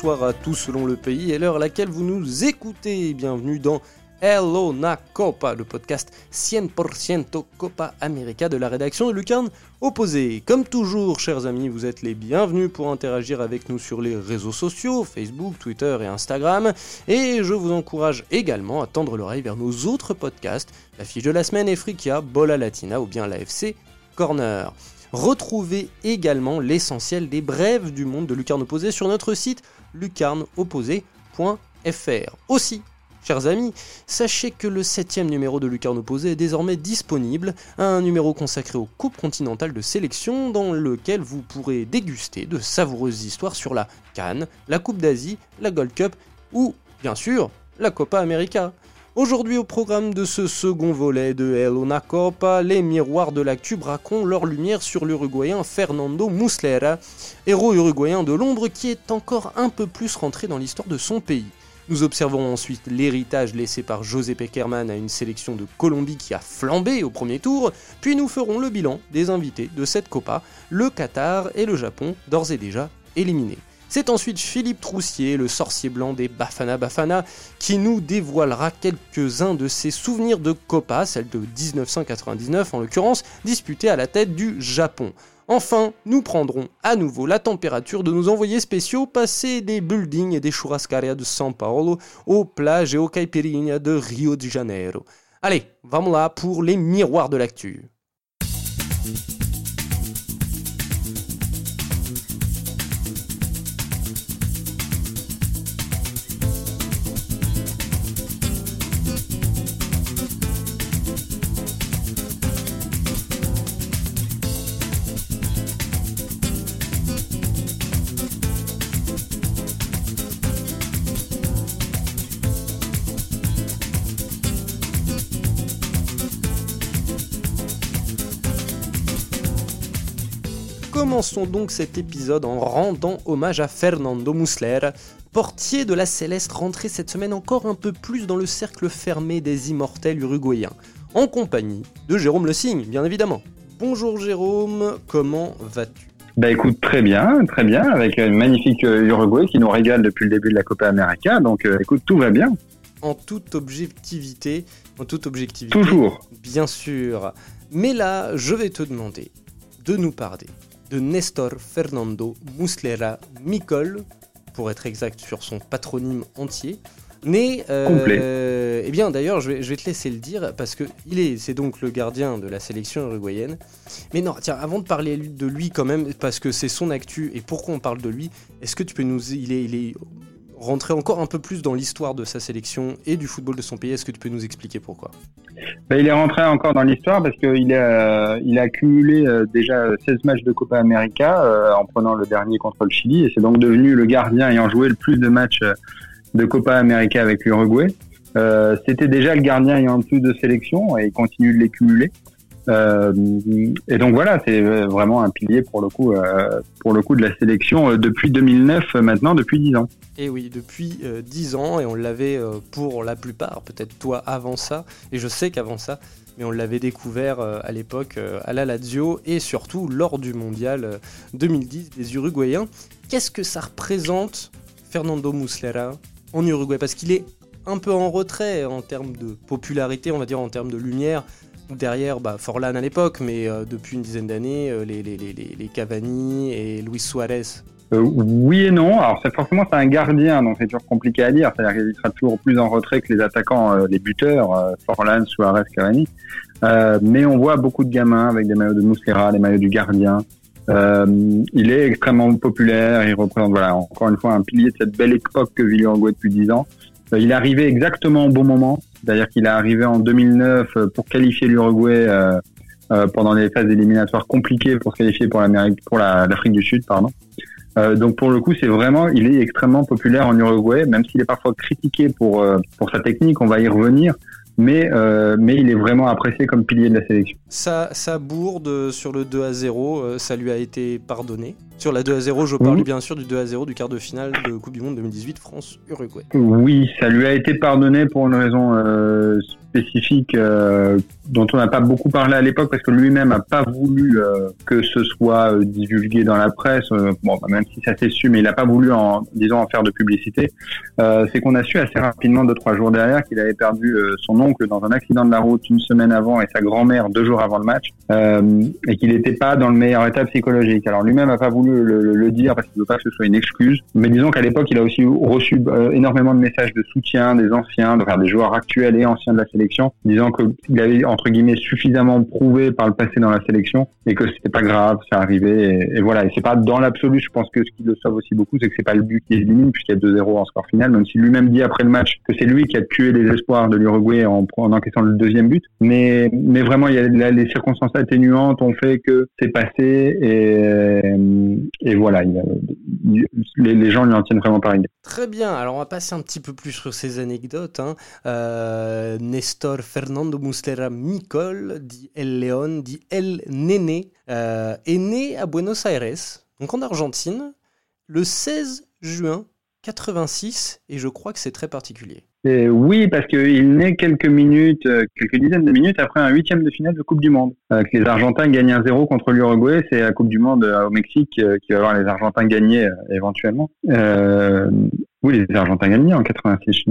bonsoir à tous selon le pays et l'heure à laquelle vous nous écoutez. Bienvenue dans Hello Na Copa, le podcast 100% Copa América de la rédaction de Lucarne Opposé. Comme toujours, chers amis, vous êtes les bienvenus pour interagir avec nous sur les réseaux sociaux, Facebook, Twitter et Instagram. Et je vous encourage également à tendre l'oreille vers nos autres podcasts, la fiche de la semaine Efrikia, Bola Latina ou bien l'AFC Corner. Retrouvez également l'essentiel des brèves du monde de Lucarne Opposé sur notre site lucarneopposé.fr. Aussi, Chers amis, sachez que le septième numéro de Lucarne Opposé est désormais disponible, un numéro consacré aux coupes continentales de sélection dans lequel vous pourrez déguster de savoureuses histoires sur la Cannes, la Coupe d'Asie, la Gold Cup ou, bien sûr, la Copa América. Aujourd'hui au programme de ce second volet de El Una Copa, les miroirs de l'actu braqueront leur lumière sur l'Uruguayen Fernando Muslera, héros uruguayen de l'ombre qui est encore un peu plus rentré dans l'histoire de son pays. Nous observerons ensuite l'héritage laissé par José Peckerman à une sélection de Colombie qui a flambé au premier tour, puis nous ferons le bilan des invités de cette Copa, le Qatar et le Japon d'ores et déjà éliminés. C'est ensuite Philippe Troussier, le sorcier blanc des Bafana Bafana, qui nous dévoilera quelques-uns de ses souvenirs de Copa, celle de 1999 en l'occurrence, disputée à la tête du Japon. Enfin, nous prendrons à nouveau la température de nos envoyés spéciaux passer des buildings et des churrascarias de São Paulo aux plages et aux caipirinhas de Rio de Janeiro. Allez, vamos là pour les miroirs de l'actu. Commençons donc cet épisode en rendant hommage à Fernando Muslera, portier de la Céleste rentré cette semaine encore un peu plus dans le cercle fermé des immortels uruguayens, en compagnie de Jérôme Le Signe, bien évidemment. Bonjour Jérôme, comment vas-tu? Bah écoute, très bien, très bien, avec une magnifique euh, Uruguay qui nous régale depuis le début de la Copa América, donc euh, écoute, tout va bien. En toute objectivité, en toute objectivité. Toujours. Bien sûr. Mais là, je vais te demander de nous parler de Nestor Fernando Muslera Micol, pour être exact sur son patronyme entier. Né, euh, eh bien d'ailleurs, je vais, je vais, te laisser le dire parce que il est, c'est donc le gardien de la sélection uruguayenne. Mais non, tiens, avant de parler de lui quand même, parce que c'est son actu et pourquoi on parle de lui, est-ce que tu peux nous, il est, il est rentrer encore un peu plus dans l'histoire de sa sélection et du football de son pays. Est-ce que tu peux nous expliquer pourquoi? Ben, Il est rentré encore dans l'histoire parce qu'il a, il a accumulé euh, déjà 16 matchs de Copa América euh, en prenant le dernier contre le Chili et c'est donc devenu le gardien ayant joué le plus de matchs euh, de Copa América avec l'Uruguay. C'était déjà le gardien ayant le plus de sélections et il continue de les cumuler. Euh, et donc voilà, c'est vraiment un pilier pour le coup, euh, pour le coup de la sélection depuis 2009, maintenant depuis 10 ans. Et oui, depuis 10 ans, et on l'avait pour la plupart, peut-être toi avant ça, et je sais qu'avant ça, mais on l'avait découvert à l'époque à la Lazio et surtout lors du mondial 2010 des Uruguayens. Qu'est-ce que ça représente Fernando Muslera en Uruguay? Parce qu'il est un peu en retrait en termes de popularité, on va dire en termes de lumière derrière bah, Forlan à l'époque, mais euh, depuis une dizaine d'années, euh, les, les, les, les, Cavani et Luis Suarez. Euh, oui et non. Alors c'est forcément c'est un gardien, donc c'est toujours compliqué à dire. C'est-à-dire qu'il sera toujours plus en retrait que les attaquants, les buteurs, Forlan, Suarez, Cavani. mais on voit beaucoup de gamins avec des maillots de Mouslera, les maillots du gardien. il est extrêmement populaire. Il représente voilà encore une fois un pilier de cette belle époque que l'Uruguay depuis dix ans. Il est arrivé exactement au bon moment. C'est-à-dire qu'il est arrivé en 2009 euh, pour qualifier l'Uruguay euh, euh, pendant les phases éliminatoires compliquées pour se qualifier pour l'Amérique, pour l'Afrique du Sud, pardon. Euh, donc pour le coup, c'est vraiment, il est extrêmement populaire en Uruguay, même s'il est parfois critiqué pour pour sa technique. On va y revenir. Mais mais il est vraiment apprécié comme pilier de la sélection. Sa, sa bourde sur le 2 à 0, ça lui a été pardonné. Sur la 2 à 0, je parle bien sûr du 2 à 0 du quart de finale de Coupe du Monde 2018 France-Uruguay. Oui, ça lui a été pardonné pour une raison spécifique euh, dont on n'a pas beaucoup parlé à l'époque parce que lui-même n'a pas voulu euh, que ce soit euh, divulgué dans la presse. bon, bah, même si ça s'est su, mais il n'a pas voulu en disons en faire de publicité. c'est qu'on a su assez rapidement deux trois jours derrière qu'il avait perdu son oncle dans un accident de la route une semaine avant et sa grand-mère deux jours avant le match et qu'il n'était pas dans le meilleur état psychologique. Alors lui-même n'a pas voulu le, le, dire parce qu'il veut pas que ce soit une excuse. Mais disons qu'à l'époque, il a aussi reçu énormément de messages de soutien des anciens, de, faire des joueurs actuels et anciens de la disant qu'il avait entre guillemets suffisamment prouvé par le passé dans la sélection et que c'était pas grave, c'est arrivé et, voilà. Et c'est pas dans l'absolu, je pense que ce qui le sauve aussi beaucoup, c'est que c'est pas le but qui élimine puisqu'il y a 2-0 en score final, même si lui-même dit après le match que c'est lui qui a tué les espoirs de l'Uruguay en, en encaissant le deuxième but. Mais mais vraiment, il y a les circonstances atténuantes ont fait que c'est passé et et voilà, les, gens lui en tiennent vraiment par. Très bien. Alors on va passer un petit peu plus sur ces anecdotes. Hein. Euh, Nestor Fernando Muslera Micol, dit El León, dit El Nene, euh, est né à Buenos Aires, donc en Argentine, le 16 juin 86, et je crois que c'est très particulier. oui, parce qu'il naît quelques minutes, euh, quelques dizaines de minutes après un huitième de finale de Coupe du Monde. les Argentins gagnent un 0 contre l'Uruguay, c'est la Coupe du Monde au Mexique qui va voir les Argentins gagner éventuellement. Oui, les Argentins gagnent en 86.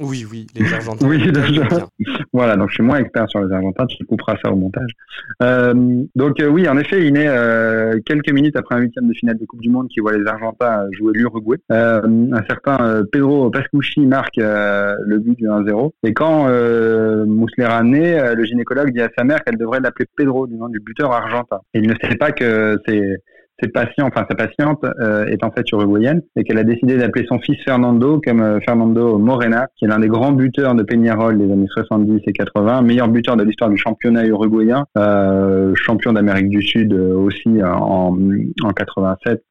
Oui, oui, les Argentins. oui, voilà, donc je suis moins expert sur les Argentins, tu couperas ça au montage. Euh, donc euh, oui, en effet, il naît euh, quelques minutes après un huitième de finale de Coupe du Monde qui voit les Argentins jouer l'Uruguay. un certain Pedro Pascucci marque le but du 1-0. Et quand Muslera naît, le gynécologue dit à sa mère qu'elle devrait l'appeler Pedro du nom du buteur argentin. Et il ne sait pas que c'est ses enfin sa patiente euh, est en fait uruguayenne et qu'elle a décidé d'appeler son fils Fernando comme euh, Fernando Morena, qui est l'un des grands buteurs de Peñarol des années 70 et 80, meilleur buteur de l'histoire du championnat uruguayen, euh, champion d'Amérique du Sud aussi en, en 87,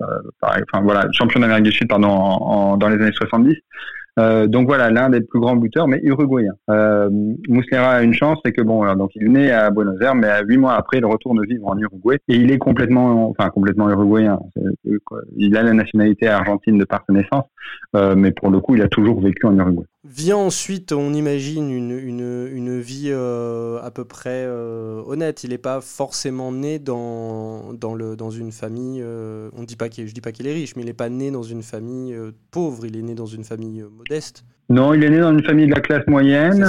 enfin voilà, champion d'Amérique du Sud pardon en, dans les années 70. Euh, donc voilà, l'un des plus grands buteurs, mais uruguayen. Euh, a une chance, c'est que bon, donc il est né à Buenos Aires, mais huit mois après, il retourne vivre en Uruguay et il est complètement, enfin complètement uruguayen. Il a la nationalité argentine de par sa naissance, euh, mais pour le coup, il a toujours vécu en Uruguay. Vient ensuite, on imagine, une, une, une vie euh, à peu près euh, honnête. Il n'est pas forcément né dans, dans, le, dans une famille. Euh, on dit pas je dis pas qu'il est riche, mais il n'est pas né dans une famille pauvre. Il est né dans une famille modeste. Non, il est né dans une famille de la classe moyenne,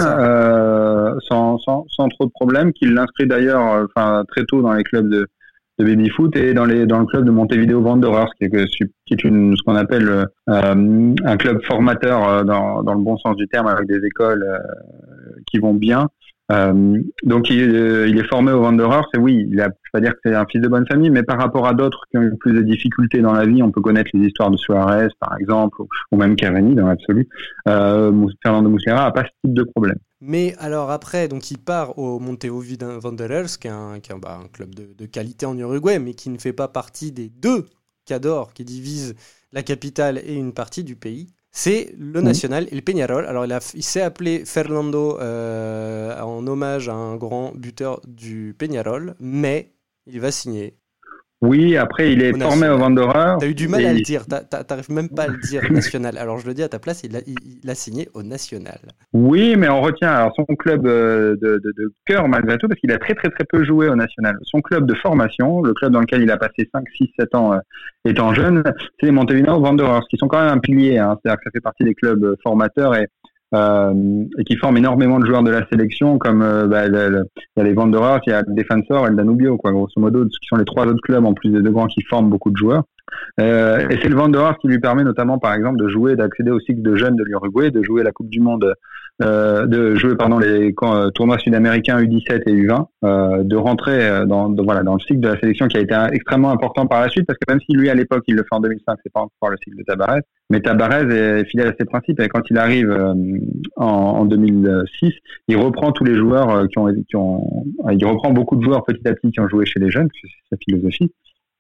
sans, sans, sans, trop de problèmes, qui l'inscrit d'ailleurs enfin, très tôt dans les clubs de, de baby foot et dans les dans le club de Montevideo Wanderers qui est, qui est une ce qu'on appelle euh, un club formateur euh, dans, dans le bon sens du terme avec des écoles euh, qui vont bien euh, donc il, il, est formé au Wanderers et oui il a je pas dire que c'est un fils de bonne famille mais par rapport à d'autres qui ont eu plus de difficultés dans la vie on peut connaître les histoires de Suarez par exemple ou, même Cavani dans l'absolu euh, Fernando Muslera a pas ce type de problème mais alors après, donc il part au Montevideo Wanderers, qui est un, qui bah, un club de, de, qualité en Uruguay, mais qui ne fait pas partie des deux cadors qui divisent la capitale et une partie du pays. C'est le National et le Peñarol. Alors il, a, il s'est appelé Fernando euh, en hommage à un grand buteur du Peñarol, mais il va signer oui, après, il est formé au Wanderers. T'as eu du mal à le dire, t'arrives même pas à le dire national. Alors je le dis à ta place, il a, il, a, signé au national. Oui, mais on retient alors son club euh, de, de, de cœur malgré tout, parce qu'il a très très très peu joué au national. Son club de formation, le club dans lequel il a passé 5, 6, 7 ans euh, étant jeune, c'est les Montevideo Wanderers, qui sont quand même un pilier. Hein. C'est-à-dire que ça fait partie des clubs formateurs et euh, et qui forment énormément de joueurs de la sélection, comme euh, bah, il y a les Wanderers, il y a le Defensor et le Danubio, quoi, grosso modo, qui sont les trois autres clubs en plus des deux grands qui forment beaucoup de joueurs. Euh, et c'est le Wanderers qui lui permet notamment, par exemple, de jouer, d'accéder au cycle de jeunes de l'Uruguay, de jouer la Coupe du Monde, euh, de jouer pardon les euh, tournois sud-américains U17 et U20, euh, de rentrer dans, voilà dans le cycle de la sélection qui a été extrêmement important par la suite, parce que même si lui à l'époque il le fait en 2005, c'est pas encore le cycle de Tabarez, mais Tabarez est fidèle à ses principes et quand il arrive en, en, 2006, il reprend tous les joueurs qui ont, qui ont, il reprend beaucoup de joueurs petit à petit qui ont joué chez les jeunes, c'est sa philosophie.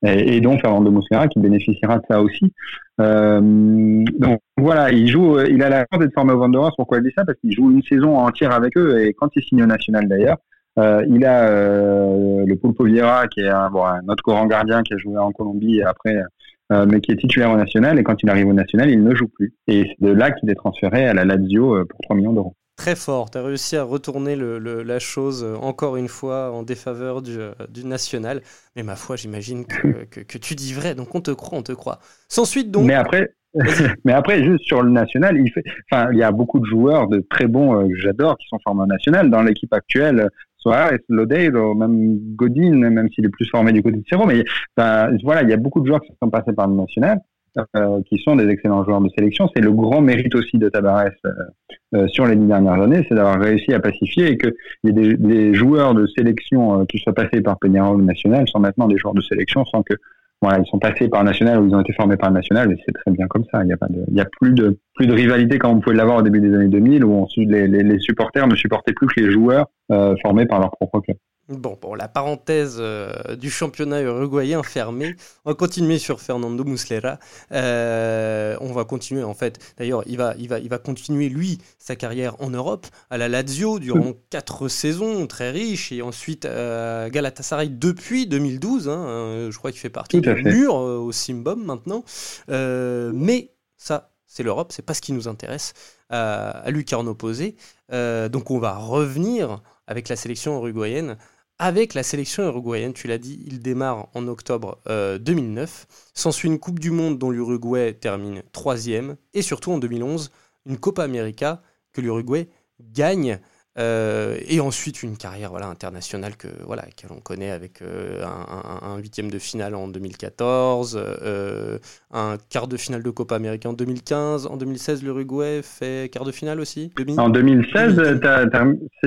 Et, donc Fernando Muslera qui bénéficiera de ça aussi. Euh, donc voilà, il joue, il a la chance d'être formé au Wanderers. Pourquoi il dit ça? Parce qu'il joue une saison entière avec eux et quand il signe au national d'ailleurs, euh, il a euh, le Pulpo Vieira qui est un, autre grand gardien qui a joué en Colombie après, mais qui est titulaire au national. Et quand il arrive au national, il ne joue plus. Et c'est de là qu'il est transféré à la Lazio pour 3 millions d'euros. Très fort, tu as réussi à retourner le, la chose euh, encore une fois en défaveur du, du national. Mais ma foi, j'imagine que, que, que, tu dis vrai, donc on te croit, on te croit. Sans suite donc. Mais après, mais après, juste sur le national, il fait, enfin, il y a beaucoup de joueurs de très bons euh, que j'adore qui sont formés au national. Dans l'équipe actuelle, Suarez, Lodeiro, même Godin, même s'il est plus formé du côté de Cerro, mais voilà, il y a beaucoup de joueurs qui sont passés par le national. Euh, qui sont des excellents joueurs de sélection. C'est le grand mérite aussi de Tabarès euh, euh sur les dix dernières années, c'est d'avoir réussi à pacifier et qu'il y des, joueurs de sélection qui soient passés par Peñarol national sont maintenant des joueurs de sélection sans que voilà, ils sont passés par national ou ils ont été formés par national et c'est très bien comme ça. Il n'y a a plus de plus de rivalité comme on pouvait l'avoir au début des années 2000 où les, les, supporters ne supportaient plus que les joueurs formés par leur propre club. Bon, bon, la parenthèse euh, du championnat uruguayen fermée. On va continuer sur Fernando Muslera. Euh, on va continuer en fait. D'ailleurs, il va, il va, il va continuer lui sa carrière en Europe à la Lazio durant quatre saisons très riches et ensuite à Galatasaray depuis 2012. Hein, je crois qu'il fait partie du mur euh, au Simbom maintenant. mais ça, c'est l'Europe, c'est pas ce qui nous intéresse à, à lucarne opposée. donc on va revenir avec la sélection uruguayenne avec la sélection uruguayenne, tu l'as dit, il démarre en octobre 2009. Euh, S'ensuit une Coupe du Monde dont l'Uruguay termine troisième. Et surtout en 2011, une Copa América que l'Uruguay gagne euh, et ensuite une carrière voilà internationale que voilà que l'on connaît avec euh, un, huitième de finale en 2014, euh, un quart de finale de Copa América en 2015, en 2016 l'Uruguay fait quart de finale aussi. En 2016,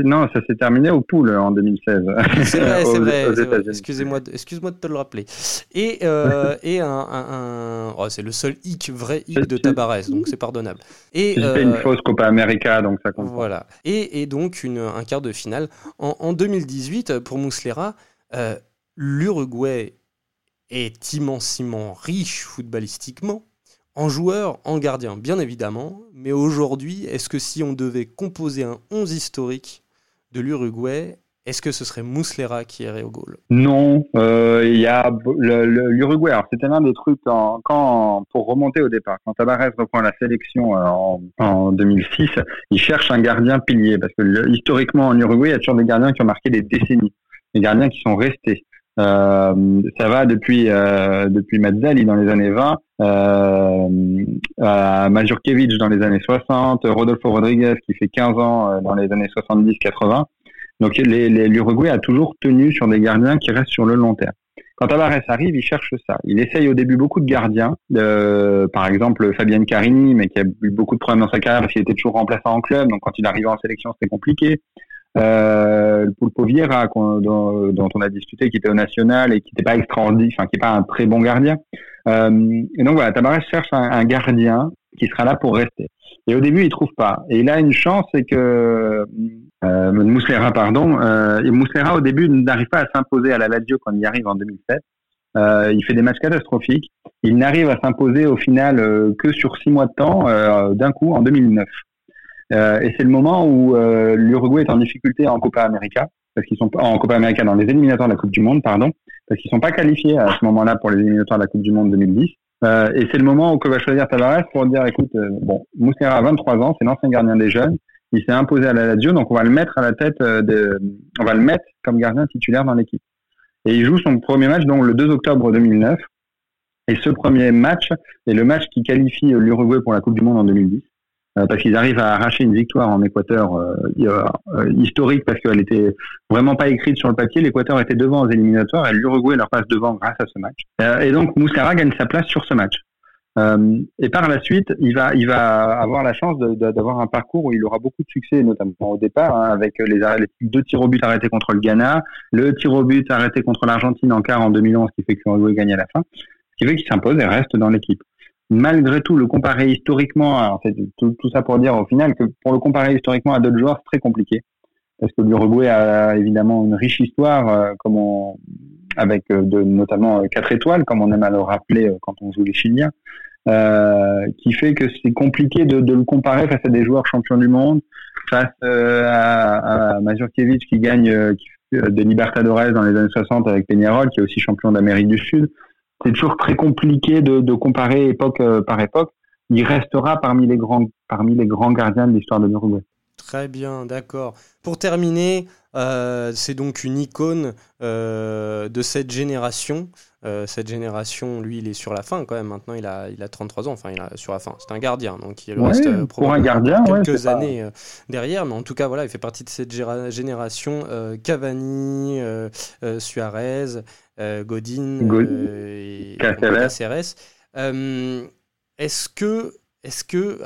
non ça s'est terminé au pool en 2016. C'est vrai, c'est vrai. Excusez-moi, excuse-moi de te le rappeler. Et et un, oh, c'est le seul hic vrai hic de Tabarès donc c'est pardonnable. Et fait une fausse Copa América donc ça compte. Voilà. Et, et donc un quart de finale. En, 2018, pour Muslera, euh, l'Uruguay est immensément riche footballistiquement, en joueurs, en gardiens, bien évidemment. Mais aujourd'hui, est-ce que si on devait composer un 11 historique de l'Uruguay, est-ce que ce serait Muslera qui irait au goal? Non, euh, il y a l'Uruguay. Alors c'était l'un des trucs quand pour remonter au départ. Quand Tabarez reprend la sélection euh, en, en, 2006, il cherche un gardien pilier parce que historiquement en Uruguay, il y a toujours des gardiens qui ont marqué des décennies, des gardiens qui sont restés. Euh, ça va depuis euh, Mazzali dans les années 20, euh, à Majurkiewicz dans les années 60, Rodolfo Rodriguez qui fait 15 ans dans les années 70-80. Donc l'Uruguay a toujours tenu sur des gardiens qui restent sur le long terme. Quand Tavares arrive, il cherche ça. Il essaye au début beaucoup de gardiens, euh, par exemple Fabienne Carini, mais qui a eu beaucoup de problèmes dans sa carrière parce qu'il était toujours remplaçant en club, donc quand il arrivait en sélection, c'était compliqué. Euh, le Pulpo Vieira, dont, dont, on a discuté, qui était au national et qui n'était pas extraordinaire, enfin qui n'est pas un très bon gardien. Euh, et donc voilà, Tavares cherche un, un, gardien qui sera là pour rester. Et au début, il trouve pas. Et il a une chance, c'est que euh, Mouslera, pardon. Euh, et Mouslera, au début, n'arrive pas à s'imposer à la Lazio quand il arrive en 2007. Euh, il fait des matchs catastrophiques. Il n'arrive à s'imposer au final euh, que sur six mois de temps, euh, d'un coup, en 2009. Euh, et c'est le moment où l'Uruguay est en difficulté en Copa América, parce qu'ils sont en Copa América dans les éliminatoires de la Coupe du Monde, pardon, parce qu'ils sont pas qualifiés à ce moment-là pour les éliminatoires de la Coupe du Monde 2010. Euh, et c'est le moment où va choisir Tavares pour dire, écoute, bon, Mouslera a 23 ans, c'est l'ancien gardien des jeunes, il s'est imposé à la Lazio, donc on va le mettre à la tête euh, de, on va le mettre comme gardien titulaire dans l'équipe. Et il joue son premier match donc le 2 octobre 2009. Et ce premier match est le match qui qualifie l'Uruguay pour la Coupe du Monde en 2010, euh, parce qu'ils arrivent à arracher une victoire en Équateur euh, historique parce qu'elle était vraiment pas écrite sur le papier. L'Équateur était devant aux éliminatoires et l'Uruguay leur passe devant grâce à ce match. et donc Moussara gagne sa place sur ce match. Euh, et par la suite, il va, avoir la chance d'avoir un parcours où il aura beaucoup de succès, notamment au départ, hein, avec les, deux tirs au but arrêtés contre le Ghana, le tir au but arrêté contre l'Argentine en quart en 2011, qui fait que l'Uruguay gagne à la fin, ce qui fait qu'il s'impose et reste dans l'équipe. Malgré tout, le comparer historiquement, tout, ça pour dire au final que pour le comparer historiquement à d'autres joueurs, c'est très compliqué. Parce que l'Uruguay a évidemment une riche histoire, euh, avec de, notamment quatre étoiles, comme on aime à le rappeler quand on joue les Chiliens, qui fait que c'est compliqué de, de, le comparer face à des joueurs champions du monde, face à, à Mazurkiewicz qui gagne qui, des Libertadores dans les années 60 avec Peñarol, qui est aussi champion d'Amérique du Sud. C'est toujours très compliqué de, de comparer époque par époque. Il restera parmi les grands, parmi les grands gardiens de l'histoire de l'Uruguay. Très bien, d'accord. Pour terminer, euh, c'est donc une icône euh, de cette génération. Euh, cette génération, lui, il est sur la fin quand même. Maintenant, il a, il a 33 ans. Enfin, il a sur la fin. C'est un gardien, donc il reste pour un gardien, quelques années derrière. Mais en tout cas, voilà, il fait partie de cette génération. Cavani, Suarez, Godin, et Caceres. Est-ce que est-ce que,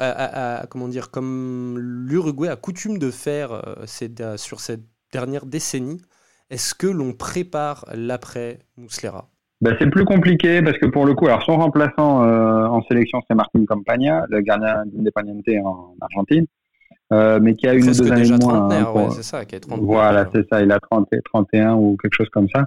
comment dire, comme l'Uruguay a coutume de faire euh, sur cette dernière décennie, est-ce que l'on prépare l'après Muslera? Ben, C'est plus compliqué parce que pour le coup, alors son remplaçant euh, en sélection, c'est Martin Campagna, le gardien d'Independiente en Argentine. Euh, mais qui a une ou deux années moins. Hein, c'est ça, qui a 30 Voilà, c'est ça, il a 30, 31 ou quelque chose comme ça.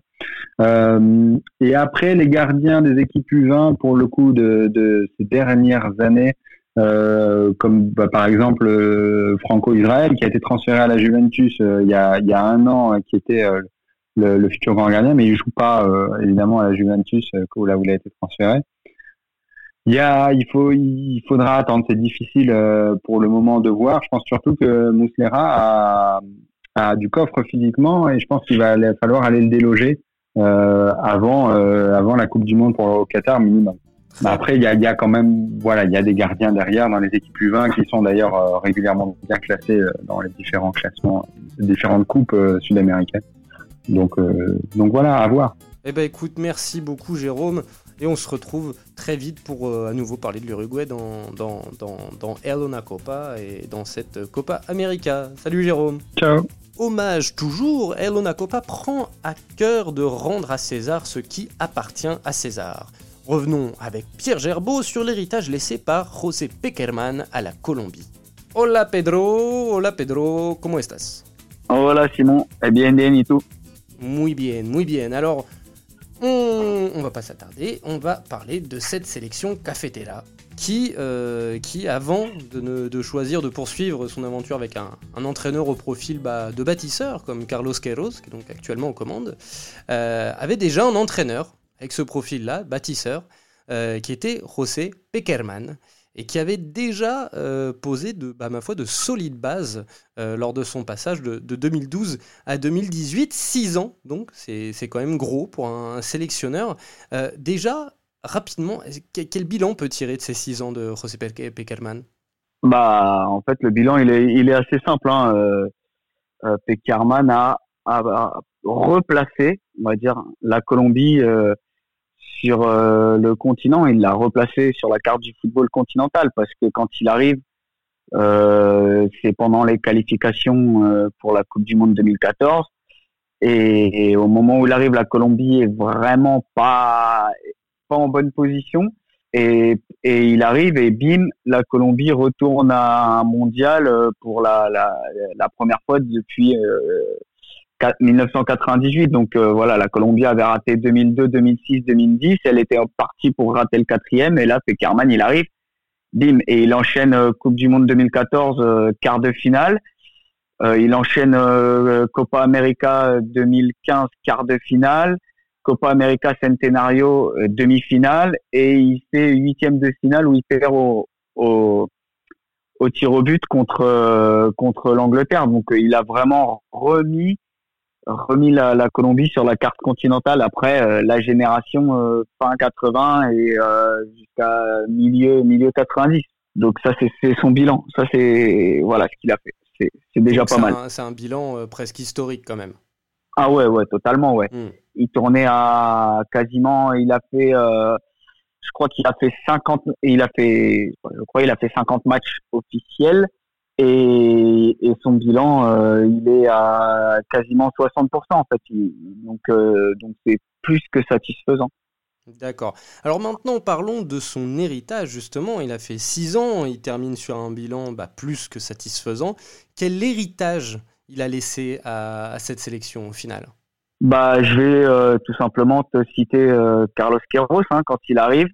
Et après, les gardiens des équipes U20, pour le coup de, de ces dernières années, euh, comme bah, par exemple euh, Franco Israël qui a été transféré à la Juventus euh, il, y a, il y a un an, qui était le, le, futur grand gardien, mais il joue pas évidemment à la Juventus là où il a été transféré. Il y a, il faut, il faudra attendre. C'est difficile pour le moment de voir. Je pense surtout que Mouslera a, a du coffre physiquement et je pense qu'il va falloir aller le déloger avant, avant la Coupe du Monde pour le Qatar minimum. Mais après, il y a, y a, quand même, voilà, il y a des gardiens derrière dans les équipes U20 qui sont d'ailleurs euh, régulièrement bien classés euh, dans les différents classements, différentes coupes euh, sud-américaines. Donc, donc voilà, à voir. Eh ben écoute, merci beaucoup Jérôme. Et on se retrouve très vite pour à nouveau parler de l'Uruguay dans, dans, dans, dans Elona Copa et dans cette Copa América. Salut Jérôme. Ciao. Hommage toujours, Elona Copa prend à cœur de rendre à César ce qui appartient à César. Revenons avec Pierre Gerbeau sur l'héritage laissé par José Peckerman à la Colombie. Hola Pedro, hola Pedro, ¿cómo estás? Hola Simon, eh bien, bien, ¿y tú? Muy bien, muy bien. Alors, on, on va pas s'attarder, on va parler de cette sélection Cafetera qui, euh, qui avant de, de, choisir de poursuivre son aventure avec un, un entraîneur au profil bah, de bâtisseur comme Carlos Queiroz, qui est donc actuellement aux commandes, euh, avait déjà un entraîneur avec ce profil-là, bâtisseur, euh, qui était José Peckerman et qui avait déjà euh, posé de, bah, ma foi, de solides bases euh, lors de son passage de, 2012 à 2018, six ans, donc c'est quand même gros pour un, sélectionneur. déjà, rapidement, quel bilan peut tirer de ces six ans de José Peckerman bah, En fait, le bilan, il est, il est assez simple. Hein. Peckerman a, a, replacé, on va dire, la Colombie sur euh, le continent, il l'a replacé sur la carte du football continental parce que quand il arrive, euh, c'est pendant les qualifications euh, pour la Coupe du Monde 2014. Et, au moment où il arrive, la Colombie est vraiment pas pas en bonne position. Et, et il arrive et bim, la Colombie retourne à un mondial pour la, la, la première fois depuis 1998. Donc euh, voilà, la Colombie avait raté 2002, 2006, 2010. Elle était partie pour rater le quatrième. Et là, Peckerman, il arrive, bim, et il enchaîne euh, Coupe du Monde 2014, euh, quart de finale. il enchaîne Copa América 2015, quart de finale. Copa América Centenario, demi-finale. Et il fait huitième de finale où il perd au, au, au tir au but contre, contre l'Angleterre. Donc il a vraiment remis remis la, la, Colombie sur la carte continentale après euh, la génération euh, fin 80 et euh, jusqu'à milieu milieu 90. Donc ça c'est son bilan. Ça c'est voilà ce qu'il a fait. C'est déjà pas mal. C'est un bilan presque historique quand même. Ah ouais ouais totalement ouais. Hmm. Il tournait à quasiment il a fait je crois qu'il a fait 50 il a fait je crois il a fait 50 matchs officiels et, et son bilan, euh, il est à quasiment 60% en fait. donc, euh, donc c'est plus que satisfaisant. D'accord. Alors maintenant, parlons de son héritage, justement. Il a fait 6 ans, il termine sur un bilan bah, plus que satisfaisant. Quel héritage il a laissé à, à cette sélection au final? Bah, je vais tout simplement te citer Carlos Queiroz hein, quand il arrive.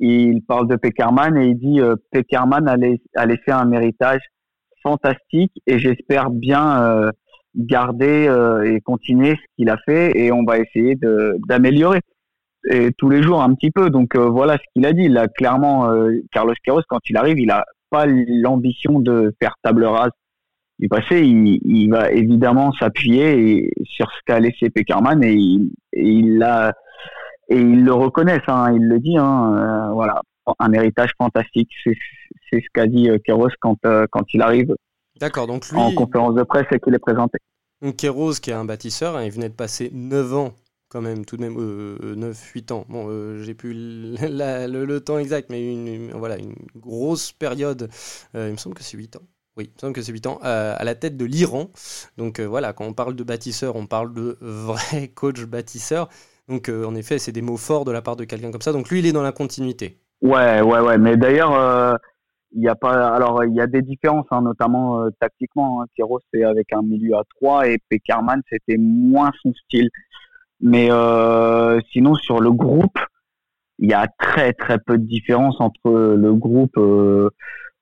Il parle de Peckerman et il dit Peckerman a, a laissé un héritage fantastique et j'espère bien garder et continuer ce qu'il a fait et on va essayer d'améliorer tous les jours un petit peu. Donc voilà ce qu'il a dit. Là, clairement, Carlos Queiroz, quand il arrive, il a pas l'ambition de faire table rase du passé. Il, va évidemment s'appuyer sur ce qu'a laissé Peckerman et il, il ils le reconnaissent. Hein, il le dit. Hein, euh, voilà, un héritage fantastique. C'est ce qu'a dit euh, Kéros quand euh, quand il arrive. D'accord. Donc lui, en conférence de presse et qu'il est présenté. Donc Kéros, qui est un bâtisseur, hein, il venait de passer 9 ans quand même, tout de même, 9-8 ans. Bon, j'ai plus le, le, temps exact, mais une, voilà, une grosse période. il me semble que c'est 8 ans. Oui, il me semble que c'est 8 ans, à la tête de l'Iran. Donc voilà, quand on parle de bâtisseur, on parle de vrai coach bâtisseur. Donc en effet, c'est des mots forts de la part de quelqu'un comme ça. Donc lui, il est dans la continuité. Ouais, ouais, ouais. Mais d'ailleurs, il y a pas. Alors il y a des différences, hein, notamment tactiquement. Hein. c'est avec un milieu à 3 et Peckerman, c'était moins son style. Mais euh, sinon, sur le groupe, il y a très très peu de différence entre le groupe euh,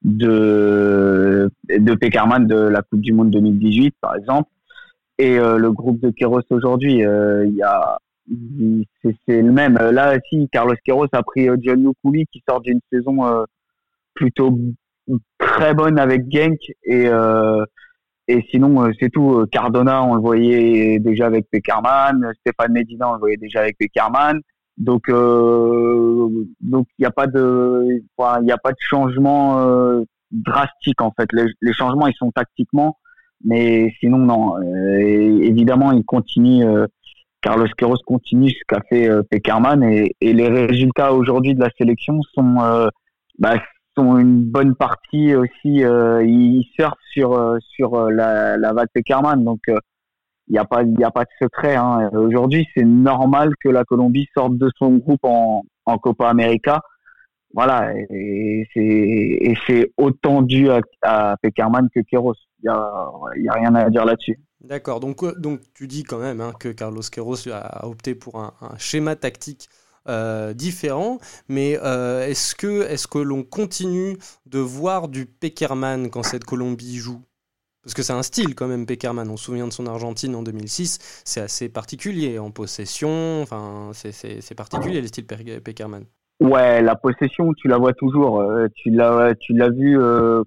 de de de la Coupe du Monde 2018, par exemple, et euh, le groupe de Kéros aujourd'hui. Il y a c'est le même. Là, si Carlos Queiroz a pris John Nukuli qui sort d'une saison plutôt très bonne avec Genk et et sinon, euh, c'est tout. Euh, Cardona, on le voyait déjà avec Peckerman. Stéphane Medina, on le voyait déjà avec Peckerman. Donc, euh, donc il n'y a pas de, il n'y a pas de changement euh, drastique en fait. Les, les, changements, ils sont tactiquement, mais sinon non. évidemment, il continue. Carlos Queiroz continue ce qu'a fait Peckerman et, les résultats aujourd'hui de la sélection sont, bah, sont une bonne partie aussi, euh, ils surfent sur euh, sur euh, la, vague Peckerman, donc il n'y a pas il y a pas de secret. Hein. Aujourd'hui, c'est normal que la Colombie sorte de son groupe en, en Copa América. Voilà, et c'est et c'est autant dû à, à Peckerman que Queiroz. Il y a y a rien à dire là-dessus. D'accord, donc, donc tu dis quand même hein, que Carlos Queiroz a opté pour un, schéma tactique euh, différents. Mais euh, est-ce que, est que l'on continue de voir du Peckerman quand cette Colombie joue? Parce que c'est un style quand même, Peckerman. On se souvient de son Argentine en 2006. C'est assez particulier en possession. Enfin, c'est particulier le style Peckerman. Ouais, la possession, tu la vois toujours. Euh, tu l'as vu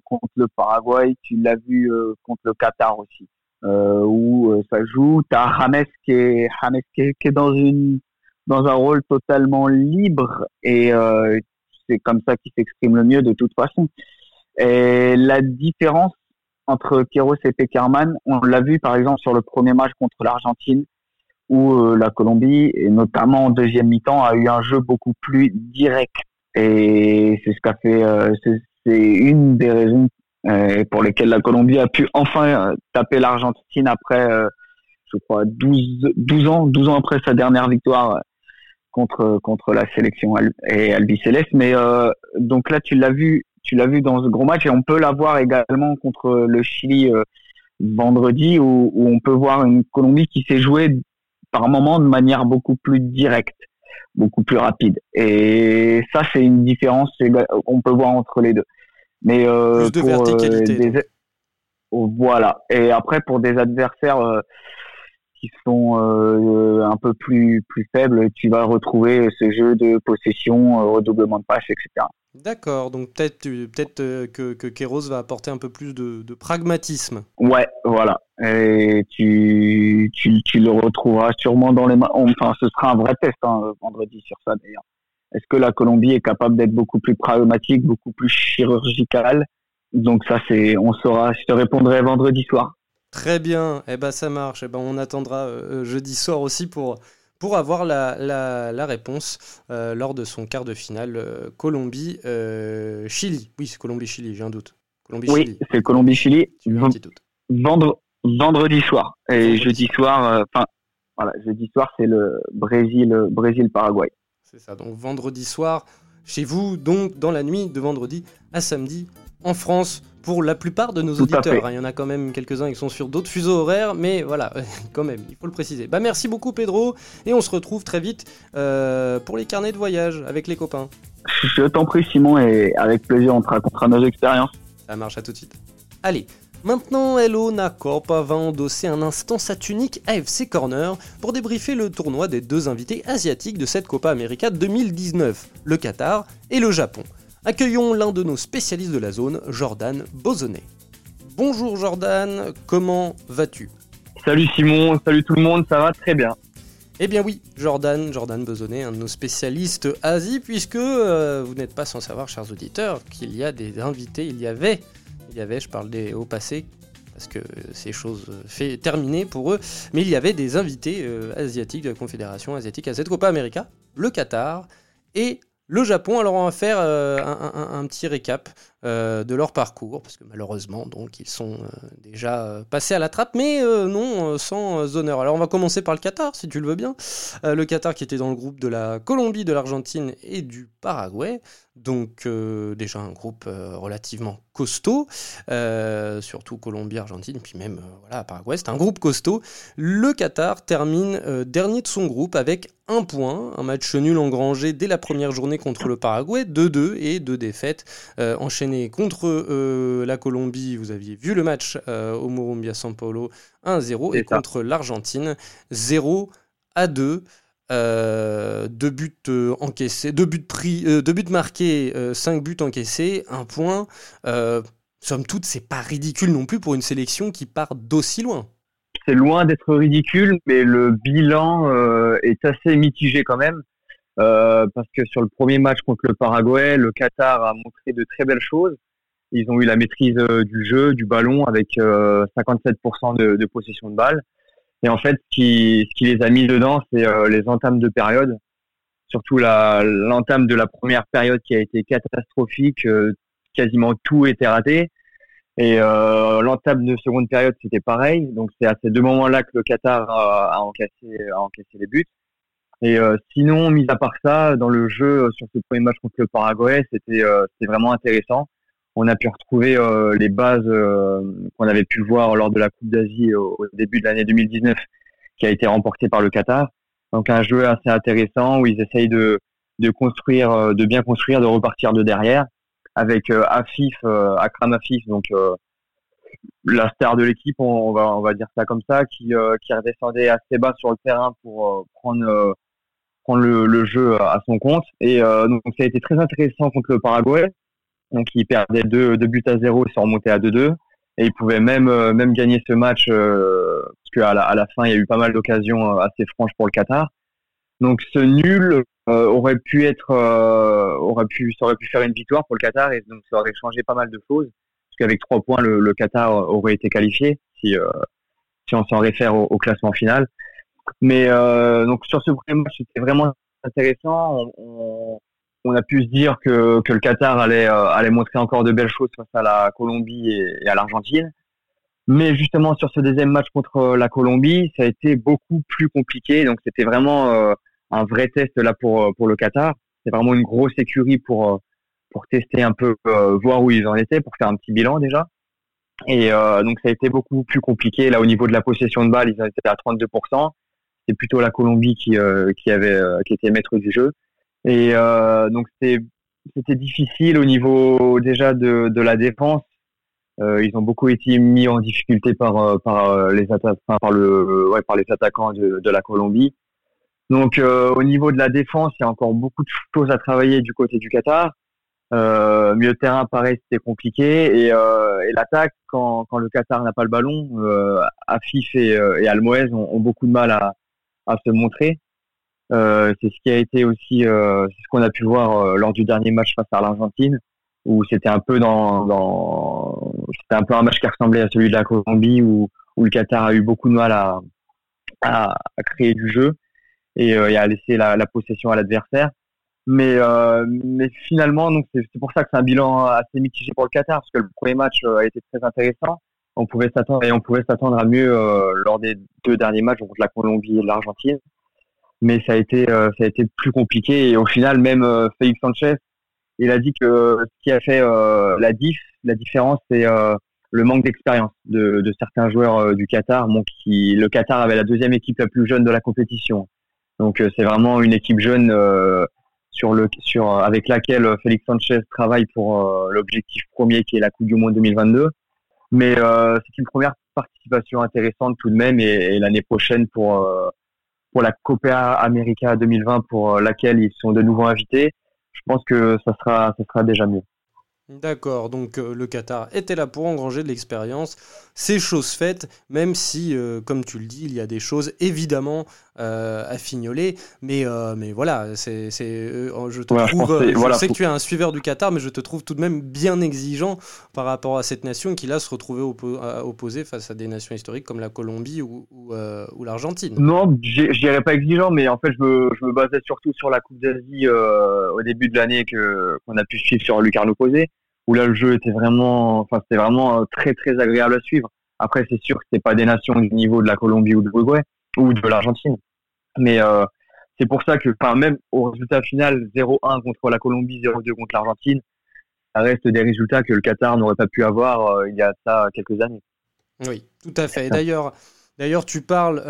contre le Paraguay, tu l'as vu contre le Qatar aussi, où ça joue. T'as James qui est James qui est dans une dans un rôle totalement libre et euh, c'est comme ça qu'il s'exprime le mieux de toute façon. Et la différence entre Kéros et Peckerman, on l'a vu par exemple sur le premier match contre l'Argentine où euh, la Colombie, et notamment en deuxième mi-temps, a eu un jeu beaucoup plus direct. Et c'est ce qu'a fait, euh, c'est une des raisons euh, pour lesquelles la Colombie a pu enfin taper l'Argentine après, je crois, 12, 12 ans, 12 ans après sa dernière victoire contre contre la sélection et Albi Céleste. Mais euh, donc là, tu l'as vu, tu l'as vu dans ce gros match et on peut l'avoir également contre le Chili euh, vendredi où, où, on peut voir une Colombie qui s'est jouée par moments de manière beaucoup plus directe, beaucoup plus rapide. Et ça, c'est une différence qu'on peut voir entre les deux. Mais euh, plus de pour, verticalité. Des... Voilà. Et après, pour des adversaires qui sont euh, un peu plus plus faibles, tu vas retrouver ce jeu de possession, euh, redoublement de passes, etc. D'accord, donc peut-être peut-être euh, que, que Kéros va apporter un peu plus de, de, pragmatisme. Ouais, voilà. Et tu, tu, tu, le retrouveras sûrement dans les... Enfin, ce sera un vrai test hein, vendredi sur ça d'ailleurs. Est-ce que la Colombie est capable d'être beaucoup plus pragmatique, beaucoup plus chirurgicale? Donc ça, c'est, on saura. Je te répondrai vendredi soir. Très bien, eh ben ça marche. Eh ben on attendra euh, jeudi soir aussi pour, pour avoir la, la, réponse euh, lors de son quart de finale euh, Colombie-Chili. oui, c'est Colombie-Chili, j'ai un doute. Colombie oui, c'est Colombie-Chili. Vendre, vendredi soir. Et jeudi soir, enfin, voilà, jeudi soir, c'est le Brésil, Brésil-Paraguay. C'est ça, donc vendredi soir, chez vous, donc dans la nuit de vendredi à samedi, en France pour la plupart de nos auditeurs. Hein. Il y en a quand même quelques-uns qui sont sur d'autres fuseaux horaires, mais voilà, quand même, il faut le préciser. Bah merci beaucoup Pedro, et on se retrouve très vite euh, pour les carnets de voyage avec les copains. Je t'en prie Simon, et avec plaisir on te racontera nos expériences. Ça marche, à tout de suite. Allez, Maintenant, Hello Nacorp va endosser un instant sa tunique AFC Corner pour débriefer le tournoi des deux invités asiatiques de cette Copa América 2019, le Qatar et le Japon. Accueillons l'un de nos spécialistes de la zone, Jordan Bozonnet. Bonjour Jordan, comment vas-tu? Salut Simon, salut tout le monde, ça va très bien. Eh bien oui, Jordan, Jordan Bozonnet, un de nos spécialistes Asie, puisque euh, vous n'êtes pas sans savoir, chers auditeurs, qu'il y a des invités, il y avait il y avait, je parle des au passé, parce que c'est chose fait terminée pour eux, mais il y avait des invités euh, asiatiques de la Confédération asiatique à cette Copa América, le Qatar et le Japon. Alors on va faire euh, un, petit récap euh, de leur parcours, parce que malheureusement, donc, ils sont euh, déjà passés à la trappe, mais non sans honneur. Alors on va commencer par le Qatar, si tu le veux bien. le Qatar qui était dans le groupe de la Colombie, de l'Argentine et du Paraguay. Donc déjà un groupe relativement costaud, surtout Colombie, Argentine, puis même voilà Paraguay, c'est un groupe costaud. Le Qatar termine dernier de son groupe avec un point, un match nul engrangé dès la première journée contre le Paraguay, 2-2 et deux défaites euh, contre euh, la Colombie. Vous aviez vu le match euh, au Morumbia San Paulo 1-0 et contre l'Argentine 0 à 2. deux buts encaissés, deux buts pris, deux buts marqués, cinq buts encaissés, un point. somme toute, c'est pas ridicule non plus pour une sélection qui part d'aussi loin c'est loin d'être ridicule, mais le bilan euh, est assez mitigé quand même. Euh, parce que sur le premier match contre le Paraguay, le Qatar a montré de très belles choses. Ils ont eu la maîtrise euh, du jeu, du ballon, avec 57% de, de, possession de balle. Et en fait, ce qui, ce qui les a mis dedans, c'est les entames de période. Surtout l'entame de la première période qui a été catastrophique. quasiment tout était raté. Et euh, l'entame de seconde période, c'était pareil. Donc c'est à ces deux moments-là que le Qatar a, encaissé, a encaissé les buts. Et euh, sinon, mis à part ça, dans le jeu euh, sur ce premier match contre le Paraguay, c'était euh, vraiment intéressant. On a pu retrouver euh, les bases qu'on avait pu voir lors de la Coupe d'Asie au, début de l'année 2019, qui a été remportée par le Qatar. Donc un jeu assez intéressant où ils essayent de, de construire, de bien construire, de repartir de derrière avec euh, Afif, euh, Akram Afif, donc euh, la star de l'équipe, on, va on va dire ça comme ça, qui qui redescendait assez bas sur le terrain pour prendre prendre le, jeu à son compte. Et donc ça a été très intéressant contre le Paraguay. Donc il perdait deux, deux buts à zéro et s'est remonté à 2-2. Et il pouvait même même gagner ce match parce qu'à la, à la fin il y a eu pas mal d'occasions assez franches pour le Qatar. Donc ce nul euh, aurait pu être, euh, aurait pu, ça aurait pu faire une victoire pour le Qatar et donc ça aurait changé pas mal de choses. Parce qu'avec trois points, le, Qatar aurait été qualifié si, euh, si on s'en réfère au, classement final. Mais donc sur ce premier match, c'était vraiment intéressant. On, on, a pu se dire que, que le Qatar allait, allait montrer encore de belles choses face à la Colombie et, à l'Argentine. Mais justement sur ce deuxième match contre la Colombie, ça a été beaucoup plus compliqué. Donc c'était vraiment un vrai test là pour euh, pour le Qatar. C'est vraiment une grosse écurie pour euh, pour tester un peu, euh, voir où ils en étaient, pour faire un petit bilan déjà. Et donc ça a été beaucoup plus compliqué là au niveau de la possession de balle, ils étaient à 32%. C'est plutôt la Colombie qui qui avait qui était maître du jeu. Et donc c'était difficile au niveau déjà de de la défense. ils ont beaucoup été mis en difficulté par par les attaques, par le ouais, par les attaquants de, de la Colombie. Donc euh, au niveau de la défense, il y a encore beaucoup de choses à travailler du côté du Qatar. Euh, terrain, pareil, c'était compliqué. Et, euh, et l'attaque, quand, quand le Qatar n'a pas le ballon, euh, Afif et, euh, et Almoez ont, ont, beaucoup de mal à, à se montrer. Euh, c'est ce qui a été aussi, euh, ce qu'on a pu voir lors du dernier match face à l'Argentine, où c'était un peu dans, dans c'était un peu un match qui ressemblait à celui de la Colombie, où, où le Qatar a eu beaucoup de mal à, à, à créer du jeu et, euh, et à laisser la, la possession à l'adversaire. Mais, euh, mais finalement, donc c'est pour ça que c'est un bilan assez mitigé pour le Qatar, parce que le premier match euh, a été très intéressant. On pouvait s'attendre et on pouvait s'attendre à mieux euh, lors des deux derniers matchs contre la Colombie et l'Argentine. Mais ça a été ça a été plus compliqué et au final même Félix Sanchez Il a dit que ce qui a fait la diff, la différence, c'est le manque d'expérience de, de, certains joueurs du Qatar. Bon, qui, le Qatar avait la deuxième équipe la plus jeune de la compétition. Donc c'est vraiment une équipe jeune sur le sur avec laquelle Félix Sanchez travaille pour l'objectif premier qui est la Coupe du Monde 2022. Mais c'est une première participation intéressante tout de même et, l'année prochaine pour euh, pour la Copa América 2020 pour euh, laquelle ils sont de nouveau invités, je pense que ça sera ça sera déjà mieux. D'accord, donc euh, le Qatar était là pour engranger de l'expérience. C'est chose faite, même si, euh, comme tu le dis, il y a des choses évidemment euh, à fignoler. Mais, mais voilà, c'est, je te trouve. Je, sais que tu es un suiveur du Qatar, mais je te trouve tout de même bien exigeant par rapport à cette nation qui, là, se retrouvait opposée face à des nations historiques comme la Colombie ou, ou, l'Argentine. Non, je dirais pas exigeant, mais en fait, je me, je me basais surtout sur la Coupe d'Asie au début de l'année que, qu'on a pu suivre sur Lucarno Posé où là le jeu était vraiment, enfin c'était vraiment euh, très très agréable à suivre. Après c'est sûr que c'est pas des nations du niveau de la Colombie ou de l'Uruguay ou de l'Argentine, mais euh, c'est pour ça que, enfin même au résultat final 0-1 contre la Colombie, 0-2 contre l'Argentine, ça reste des résultats que le Qatar n'aurait pas pu avoir euh, il y a ça quelques années. Oui, tout à fait. D'ailleurs, d'ailleurs, tu parles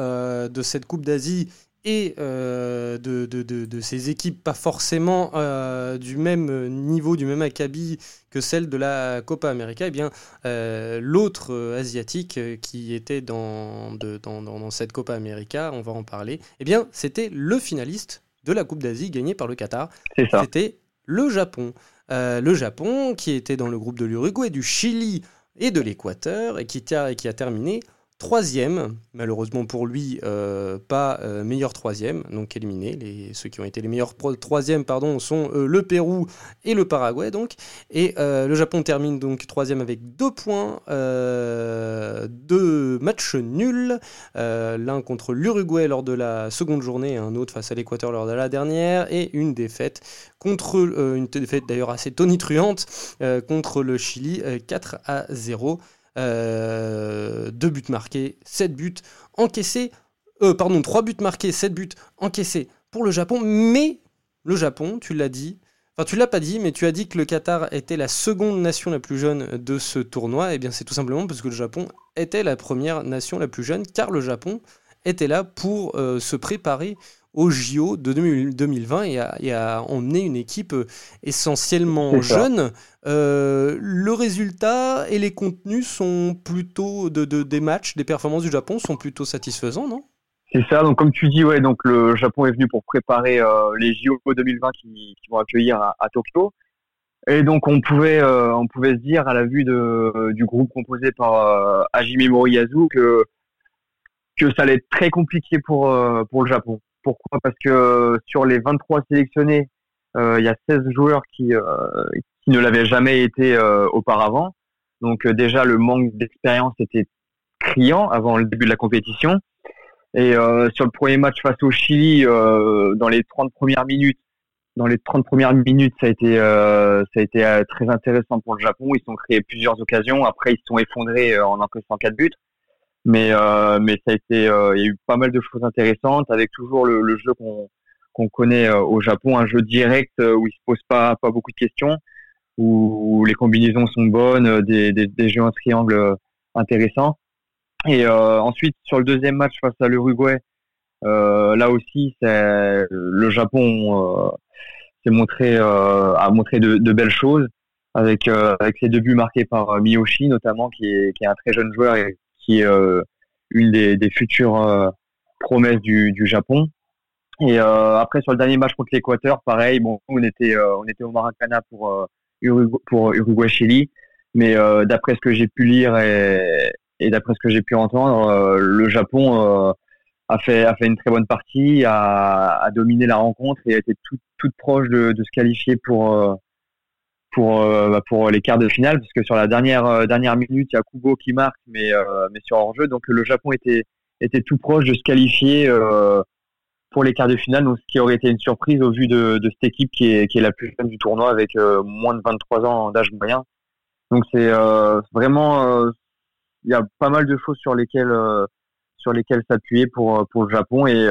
de cette Coupe d'Asie et euh, de, de, de, ces équipes pas forcément euh, du même niveau, du même acabit que celle de la Copa América, eh bien euh, l'autre asiatique qui était dans, dans, dans, cette Copa América, on va en parler, eh bien c'était le finaliste de la Coupe d'Asie gagnée par le Qatar. C'était le Japon. le Japon qui était dans le groupe de l'Uruguay, du Chili et de l'Équateur et qui, et qui a terminé Troisième, malheureusement pour lui, euh, pas euh, meilleur troisième, donc éliminé. Les, ceux qui ont été les meilleurs troisièmes pardon, sont euh, le Pérou et le Paraguay. Donc. Et le Japon termine donc troisième avec deux points, deux matchs nuls, l'un contre l'Uruguay lors de la seconde journée, un autre face à l'Équateur lors de la dernière, et une défaite contre une défaite d'ailleurs assez tonitruante contre le Chili 4 à 0. Euh, deux buts marqués, 7 buts encaissés. Euh, pardon, 3 buts marqués, 7 buts encaissés pour le Japon. Mais le Japon, tu l'as dit, Enfin, tu l'as pas dit, mais tu as dit que le Qatar était la seconde nation la plus jeune de ce tournoi. Et eh bien, c'est tout simplement parce que le Japon était la première nation la plus jeune, car le Japon était là pour euh, se préparer au JO de 2020 et a, emmené une équipe euh, essentiellement jeune. Euh, le résultat et les contenus sont plutôt de, des matchs, des performances du Japon sont plutôt satisfaisants, non? C'est ça, donc comme tu dis, ouais, donc le Japon est venu pour préparer euh, les JO 2020 qui, vont accueillir à, Tokyo. Et donc on pouvait, on pouvait se dire à la vue de, du groupe composé par Hajime Moriyasu que que ça allait être très compliqué pour pour le Japon. Pourquoi? Parce que euh, sur les 23 sélectionnés, euh, il y a 16 joueurs qui, euh, qui ne l'avaient jamais été auparavant. Donc déjà, le manque d'expérience était criant avant le début de la compétition. Et sur le premier match face au Chili, dans les 30 premières minutes, dans les 30 premières minutes, ça a été, ça a été très intéressant pour le Japon. Ils ont créé plusieurs occasions. Après, ils se sont effondrés en encaissant quatre buts. Mais euh, mais ça a été, euh, il y a eu pas mal de choses intéressantes avec toujours le, jeu qu'on qu'on connaît euh, au Japon, un jeu direct où il se pose pas pas beaucoup de questions, où, les combinaisons sont bonnes, des, des, jeux en triangle intéressants. Et ensuite sur le deuxième match face à l'Uruguay, là aussi c'est le Japon s'est montré a montré de, belles choses avec avec ses deux buts marqués par Miyoshi notamment qui est qui est un très jeune joueur qui est euh, une des, futures euh, promesses du, Japon. Et euh, après sur le dernier match contre l'Équateur, pareil, bon, on était on était au Maracana pour pour Uruguay Chili, mais d'après ce que j'ai pu lire et, d'après ce que j'ai pu entendre, le Japon a fait a fait une très bonne partie, a, a dominé la rencontre et a été toute toute proche de se qualifier pour pour euh, bah, pour les quarts de finale parce que sur la dernière euh, dernière minute il y a Kubo qui marque mais euh, mais sur hors-jeu. Donc le Japon était était tout proche de se qualifier pour les quarts de finale. Ce qui aurait été une surprise au vu de, de cette équipe qui est qui est la plus jeune du tournoi avec moins de 23 ans d'âge moyen. Donc c'est vraiment il y a pas mal de choses sur lesquelles sur lesquelles s'appuyer pour pour le Japon. Et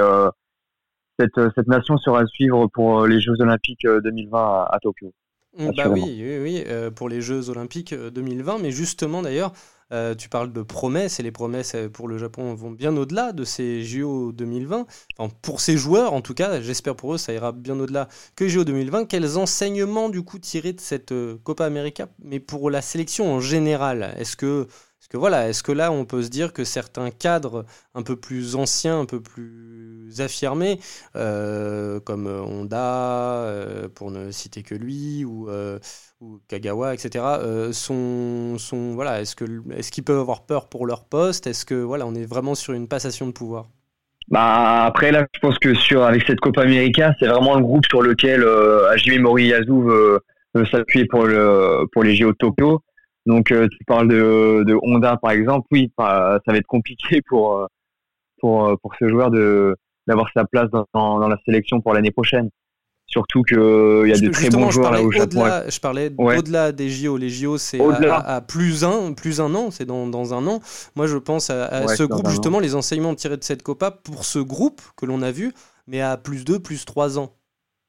cette cette nation sera à suivre pour les Jeux Olympiques 2020 à Tokyo. Bah oui, oui, oui pour les Jeux Olympiques 2020, mais justement d'ailleurs, euh, tu parles de promesses et les promesses euh, pour le Japon vont bien au-delà de ces JO 2020. pour ces joueurs, en tout cas, j'espère pour eux, ça ira bien au-delà que JO 2020. Quels enseignements du coup tirer de cette euh, Copa América, mais pour la sélection en général? Est-ce que est-ce que voilà, est-ce que là on peut se dire que certains cadres un peu plus anciens, un peu plus affirmés, euh, comme euh, Honda, euh, pour ne citer que lui, ou, Kagawa, etc., sont, sont voilà, est-ce que est-ce qu'ils peuvent avoir peur pour leur poste? Est-ce que voilà, on est vraiment sur une passation de pouvoir? Bah après là, je pense que sur avec cette Copa América, c'est vraiment le groupe sur lequel Hajime Moriyasu veut, veut s'appuyer pour le pour les JO de Tokyo. Donc euh, tu parles de, de, Honda par exemple, oui, ça va être compliqué pour euh, pour euh, pour ce joueur de d'avoir sa place dans, dans, la sélection pour l'année prochaine. Surtout qu'il y a de très bons joueurs là au Japon. Je parlais au-delà des JO. Les JO, c'est à, plus un, plus un an, c'est dans, dans, un an. Moi, je pense à, ce groupe, justement, les enseignements tirés de cette Copa pour ce groupe que l'on a vu, mais à plus deux, plus trois ans.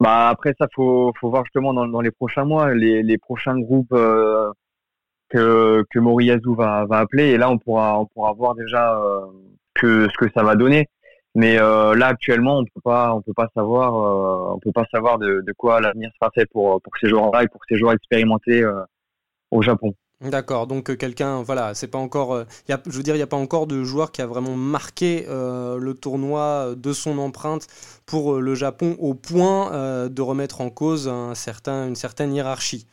Bah après ça, faut, faut voir justement dans, dans les prochains mois, les, les prochains groupes que, que Moriyazu va, va appeler. Et là, on pourra, on pourra voir déjà euh, que ce que ça va donner. Mais euh, là, actuellement, on peut pas, on peut pas savoir, euh, on peut pas savoir de, de quoi l'avenir sera fait pour pour ces joueurs-là et pour ces joueurs expérimentés au Japon. D'accord, donc quelqu'un, voilà, c'est pas encore, je veux dire, il n'y a pas encore de joueur qui a vraiment marqué le tournoi de son empreinte pour le Japon au point de remettre en cause un certain, une certaine hiérarchie.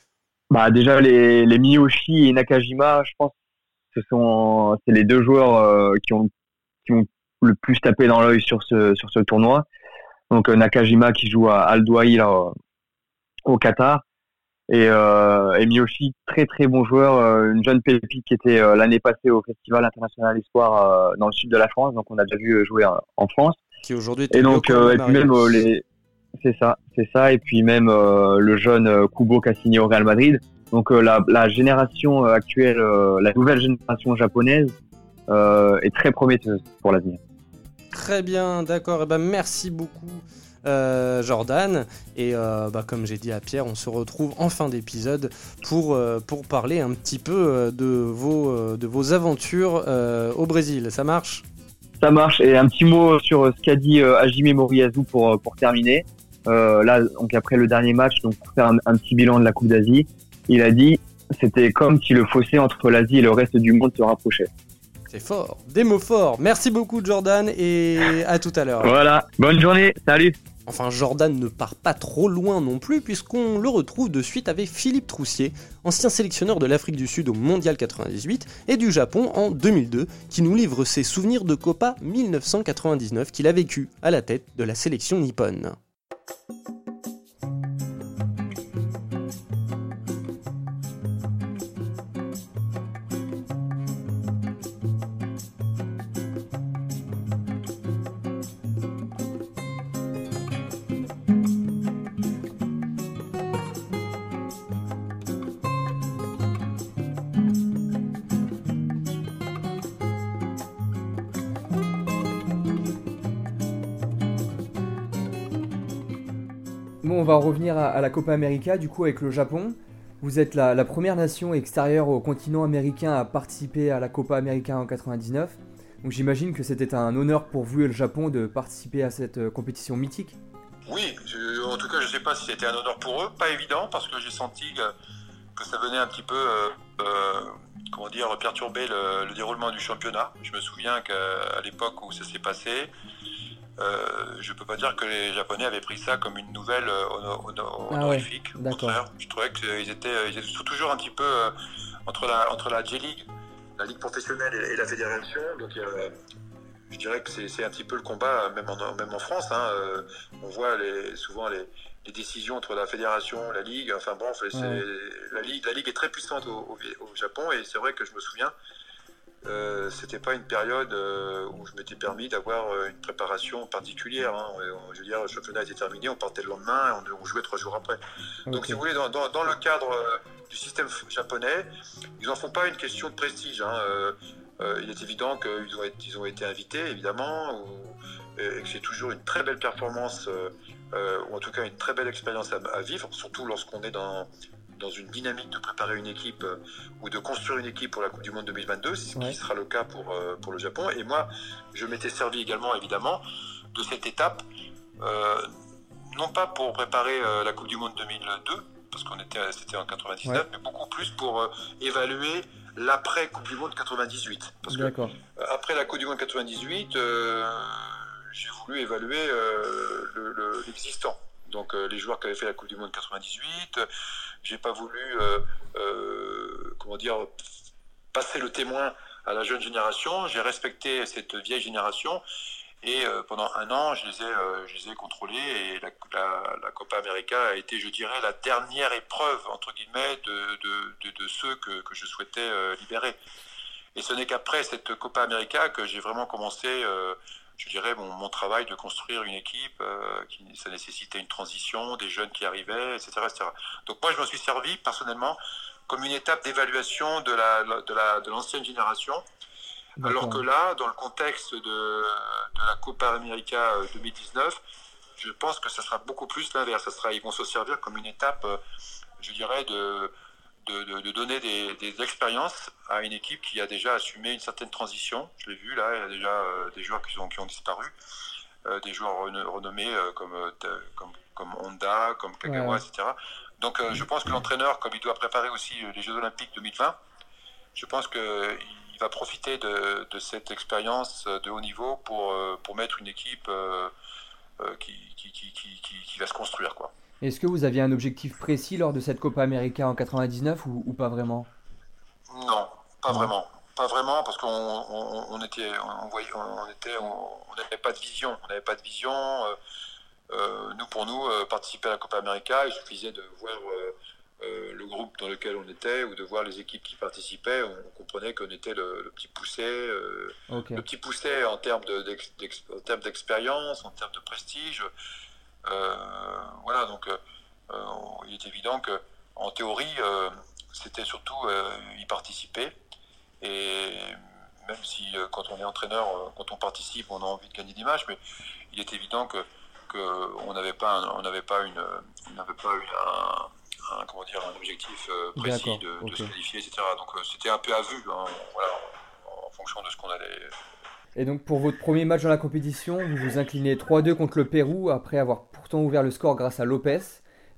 Bah déjà les, les Miyoshi et Nakajima, je pense, ce sont c'est les deux joueurs euh, qui ont qui ont le plus tapé dans l'œil sur ce sur ce tournoi. Donc euh, Nakajima qui joue à Al Douai au Qatar et, euh, et Miyoshi très très bon joueur, euh, une jeune pépite qui était l'année passée au Festival international Espoir dans le sud de la France, donc on a déjà vu jouer en, France. Qui aujourd'hui et donc et puis même les c'est ça, c'est ça. Et puis même euh, le jeune euh, Kubo qui a signé au Real Madrid. Donc euh, la, la, génération actuelle, la nouvelle génération japonaise est très prometteuse pour l'avenir. Très bien, d'accord. Et eh ben merci beaucoup. Jordan. Et bah, comme j'ai dit à Pierre, on se retrouve en fin d'épisode pour, pour parler un petit peu de vos, de vos aventures au Brésil. Ça marche? Ça marche. Et un petit mot sur ce qu'a dit Hajime Moriyazu pour, pour terminer. Euh, là, donc après le dernier match, donc pour faire un, petit bilan de la Coupe d'Asie, il a dit c'était comme si le fossé entre l'Asie et le reste du monde se rapprochait. C'est fort, des mots forts. Merci beaucoup Jordan et à tout à l'heure. Voilà, bonne journée, salut. Enfin, Jordan ne part pas trop loin non plus, puisqu'on le retrouve de suite avec Philippe Troussier, ancien sélectionneur de l'Afrique du Sud au Mondial 98 et du Japon en 2002, qui nous livre ses souvenirs de Copa 1999 qu'il a vécu à la tête de la sélection nippone. Thank you. On va revenir à, la Copa América, du coup, avec le Japon. Vous êtes la, première nation extérieure au continent américain à participer à la Copa América en 99. Donc j'imagine que c'était un honneur pour vous et le Japon de participer à cette euh, compétition mythique. Oui, en tout cas, je ne sais pas si c'était un honneur pour eux. Pas évident, parce que j'ai senti que, ça venait un petit peu, euh, euh, comment dire, perturber le, déroulement du championnat. Je me souviens qu'à l'époque où ça s'est passé, euh, je peux pas dire que les Japonais avaient pris ça comme une nouvelle euh, ah honorifique. Au contraire, je trouvais qu'ils étaient, ils étaient toujours un petit peu euh, entre la, entre la J-League, la Ligue professionnelle et, la fédération. Donc, je dirais que c'est un petit peu le combat, même en, même en France. Hein, on voit les, souvent les, les, décisions entre la fédération, la Ligue. Enfin bon, la, Ligue, la Ligue est très puissante au, au Japon et c'est vrai que je me souviens euh, c'était pas une période euh, où je m'étais permis d'avoir euh, une préparation particulière. Hein. Je veux dire, le championnat était terminé, on partait le lendemain et on, jouait trois jours après. Donc, si vous voulez, dans, le cadre du système japonais, ils n'en font pas une question de prestige. Hein. il est évident qu'ils ont, ils ont été invités, évidemment, et que c'est toujours une très belle performance, ou en tout cas une très belle expérience à, vivre, surtout lorsqu'on est dans, dans une dynamique de préparer une équipe ou de construire une équipe pour la Coupe du Monde 2022, ce qui sera le cas pour, pour le Japon. Et moi, je m'étais servi également, évidemment, de cette étape, non pas pour préparer la Coupe du Monde 2002, parce qu'on était, c'était en 99, mais beaucoup plus pour évaluer l'après Coupe du Monde 98. Parce que après la Coupe du Monde 98, j'ai voulu évaluer euh, l'existant. Donc euh, les joueurs qui avaient fait la Coupe du Monde 98, j'ai pas voulu, euh, comment dire, passer le témoin à la jeune génération. J'ai respecté cette vieille génération et pendant un an, je les ai, je les ai contrôlés et la, Copa América a été, je dirais, la dernière épreuve entre guillemets de, de, ceux que, je souhaitais libérer. Et ce n'est qu'après cette Copa América que j'ai vraiment commencé je dirais, mon, mon, travail de construire une équipe, euh, qui, ça nécessitait une transition, des jeunes qui arrivaient, etc., etc. Donc moi, je m'en suis servi personnellement comme une étape d'évaluation de la, de, la, de l'ancienne génération. Alors que là, dans le contexte de, de la Copa América 2019, euh, je pense que ça sera beaucoup plus l'inverse. Ça sera, ils vont se servir comme une étape, euh, je dirais, de, de, donner des, expériences à une équipe qui a déjà assumé une certaine transition. Je l'ai vu là, il y a déjà euh, des joueurs qui ont, qui ont disparu, euh, des joueurs renommés euh, comme, comme, comme, Honda, comme Kagawa, etc. Donc je pense que l'entraîneur, comme il doit préparer aussi les Jeux Olympiques 2020, je pense qu'il va profiter de, de, cette expérience de haut niveau pour, pour mettre une équipe qui, qui, qui, qui, va se construire. quoi. Est-ce que vous aviez un objectif précis lors de cette Copa América en 99 ou, pas vraiment? Non, pas vraiment. Pas vraiment parce qu'on on, était, on, voyait, on était, on n'avait pas de vision. On n'avait pas de vision. Euh, euh, nous, pour nous, euh, participer à la Copa América, il suffisait de voir le groupe dans lequel on était ou de voir les équipes qui participaient. On, comprenait qu'on était le, petit poussé, le petit poussé en termes d'expérience, en termes de prestige. Euh, voilà, donc euh, euh, il est évident que en théorie, c'était surtout y participer. Et même si quand on est entraîneur, quand on participe, on a envie de gagner des matchs, mais il est évident que qu'on n'avait pas, on n'avait pas une, on n'avait pas un, comment dire, un objectif précis de, se qualifier, etc. Donc c'était un peu à vue, hein, voilà, en fonction de ce qu'on allait et donc pour votre premier match dans la compétition, vous vous inclinez 3-2 contre le Pérou après avoir pourtant ouvert le score grâce à Lopez.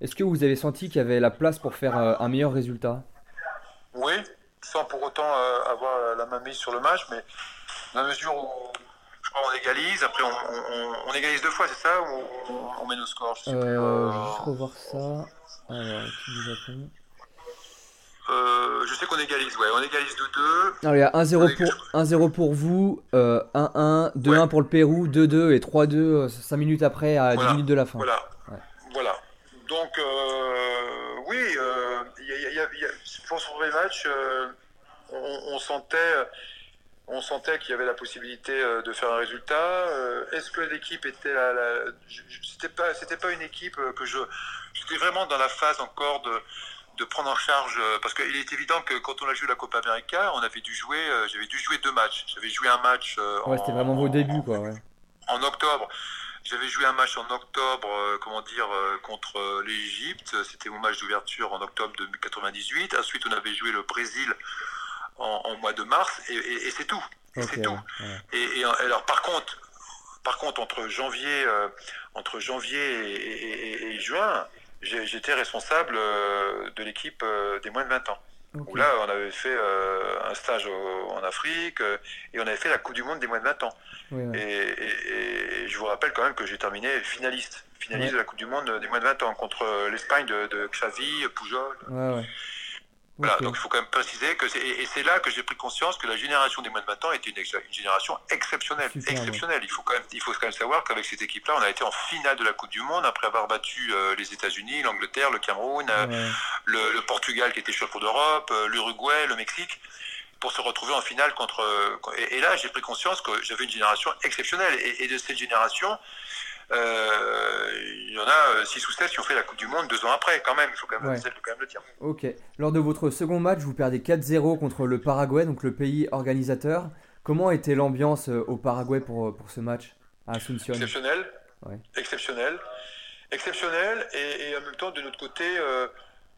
Est-ce que vous avez senti qu'il y avait la place pour faire euh, un meilleur résultat? Oui, sans pour autant euh, avoir la main mise sur le match, mais dans la mesure où je crois on égalise, après on, égalise deux fois, c'est ça? Ou on, met nos scores Je sais euh, Juste revoir ça. Alors, Japon. Euh, je sais qu'on égalise, ouais, on égalise de 2. Alors il y a 1-0 pour, pour vous, 1-1, euh, 2-1 pour le Pérou, 2-2 et 3-2 5 euh, minutes après à 10 minutes de la fin. Voilà. voilà. Donc oui, pour ce premier match, on, sentait, on sentait qu'il y avait la possibilité de faire un résultat. Est-ce que l'équipe était la, c'était pas, c'était pas une équipe que je, j'étais vraiment dans la phase encore de de prendre en charge euh, parce qu'il est évident que quand on a joué la Copa América, on avait dû jouer, euh, j'avais dû jouer deux matchs. J'avais joué un match. Euh, ouais, c'était vraiment vos débuts, quoi. En octobre. J'avais joué un match en octobre, comment dire, contre l'Égypte. C'était mon match d'ouverture en octobre de 98. Ensuite, on avait joué le Brésil en, mois de mars, et, c'est tout. c'est tout. Et, alors, par contre, par contre, entre janvier, entre janvier et juin, j'étais responsable euh, de l'équipe euh, des moins de 20 ans. Où là, on avait fait euh, un stage en Afrique et on avait fait la Coupe du Monde des moins de 20 ans. Et, je vous rappelle quand même que j'ai terminé finaliste, finaliste de la Coupe du Monde des moins de 20 ans contre l'Espagne de, de, Xavi, Pujol. Voilà, donc il faut quand même préciser que c'est, et c'est là que j'ai pris conscience que la génération des moins de 20 ans était une, une génération exceptionnelle, exceptionnelle. Il faut quand même, il faut quand même savoir qu'avec cette équipe-là, on a été en finale de la Coupe du Monde après avoir battu euh, les États-Unis, l'Angleterre, le Cameroun, euh, le, Portugal qui était champion d'Europe, euh, l'Uruguay, le Mexique pour se retrouver en finale contre. Et, là, j'ai pris conscience que j'avais une génération exceptionnelle. Et, et de cette génération, il y en a 6 euh, ou 7 qui ont fait la Coupe du Monde deux ans après, quand même, il faut quand même, le dire. Ok. Lors de votre second match, vous perdez 4-0 contre le Paraguay, donc le pays organisateur. Comment était l'ambiance euh, au Paraguay pour, pour ce match à Asunción? Exceptionnel. Exceptionnel. Exceptionnel. Et, en même temps, de notre côté,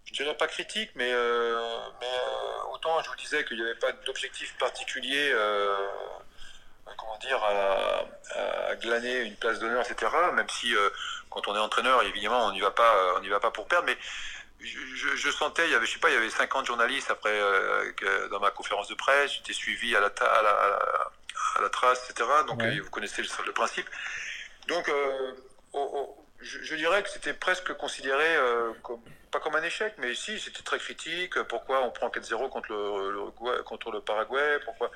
je dirais pas critique, mais, euh, mais euh, autant je vous disais qu'il n'y avait pas d'objectif particulier, euh, comment dire, à, glaner une place d'honneur, etc. Même si quand on est entraîneur, évidemment, on n'y va pas, on n'y va pas pour perdre, mais je, sentais, il y avait, je sais pas, il y avait 50 journalistes après dans ma conférence de presse, j'étais suivi à la, à la, à la, trace, etc. Donc vous connaissez le, principe. Donc je, dirais que c'était presque considéré comme pas comme un échec, mais si, c'était très critique. Pourquoi on prend 4-0 contre le, contre le Paraguay Pourquoi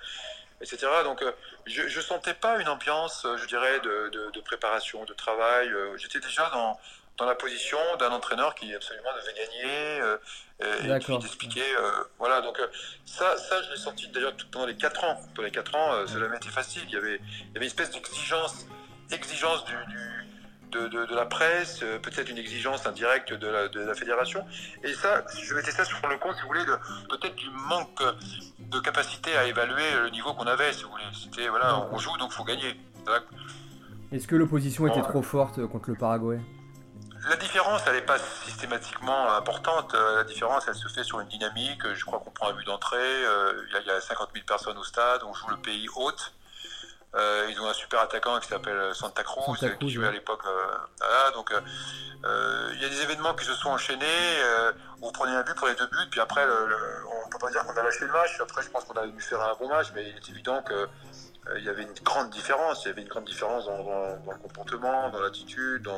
etc. Donc, euh, je ne sentais pas une ambiance, je dirais, de, préparation, de travail. Euh, j'étais déjà dans, dans la position d'un entraîneur qui absolument devait gagner euh, et puis d'expliquer. voilà, donc ça, ça, je l'ai senti d'ailleurs pendant les 4 ans. Pendant les 4 ans, cela m'a été facile. Il y avait, il y avait une espèce d'exigence exigence du de, la presse, euh, peut-être une exigence indirecte de la, fédération. Et ça, je mettais ça sur le compte, si vous voulez, peut-être du manque de capacité à évaluer le niveau qu'on avait, si vous voulez. C'était, voilà, on joue, donc il faut gagner. Est-ce que l'opposition était trop forte contre le Paraguay? La différence, elle n'est pas systématiquement importante. Euh, la différence, elle se fait sur une dynamique. Je crois qu'on prend un but d'entrée. Euh, il y, a 50 000 personnes au stade. On joue le pays hôte. Euh, ils ont un super attaquant qui s'appelle Santa Cruz, qui jouait à l'époque. Euh, donc, euh, il y a des événements qui se sont enchaînés. vous prenez un but, pour les deux buts, puis après, on ne peut pas dire qu'on a lâché le match. Après, je pense qu'on a dû faire un bon match, mais il est évident que il y avait une grande différence. Il y avait une grande différence dans, le comportement, dans l'attitude.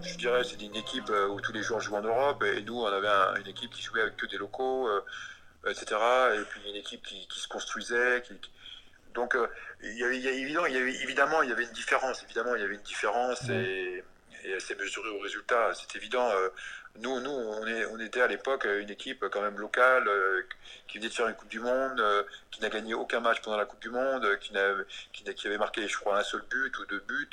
je dirais, c'est une équipe où tous les joueurs jouent en Europe, et nous, on avait une équipe qui jouait avec que des locaux, etc. Et puis une équipe qui, se construisait, qui donc, euh, il, y avait, évidemment, il y avait une différence. Évidemment, il y avait une différence et, elle s'est mesurée au résultat. C'est évident. Euh, nous, nous on, était à l'époque une équipe quand même locale euh, qui venait de faire une Coupe du Monde, qui n'a gagné aucun match pendant la Coupe du Monde, qui, qui, avait marqué, je crois, un seul but ou deux buts.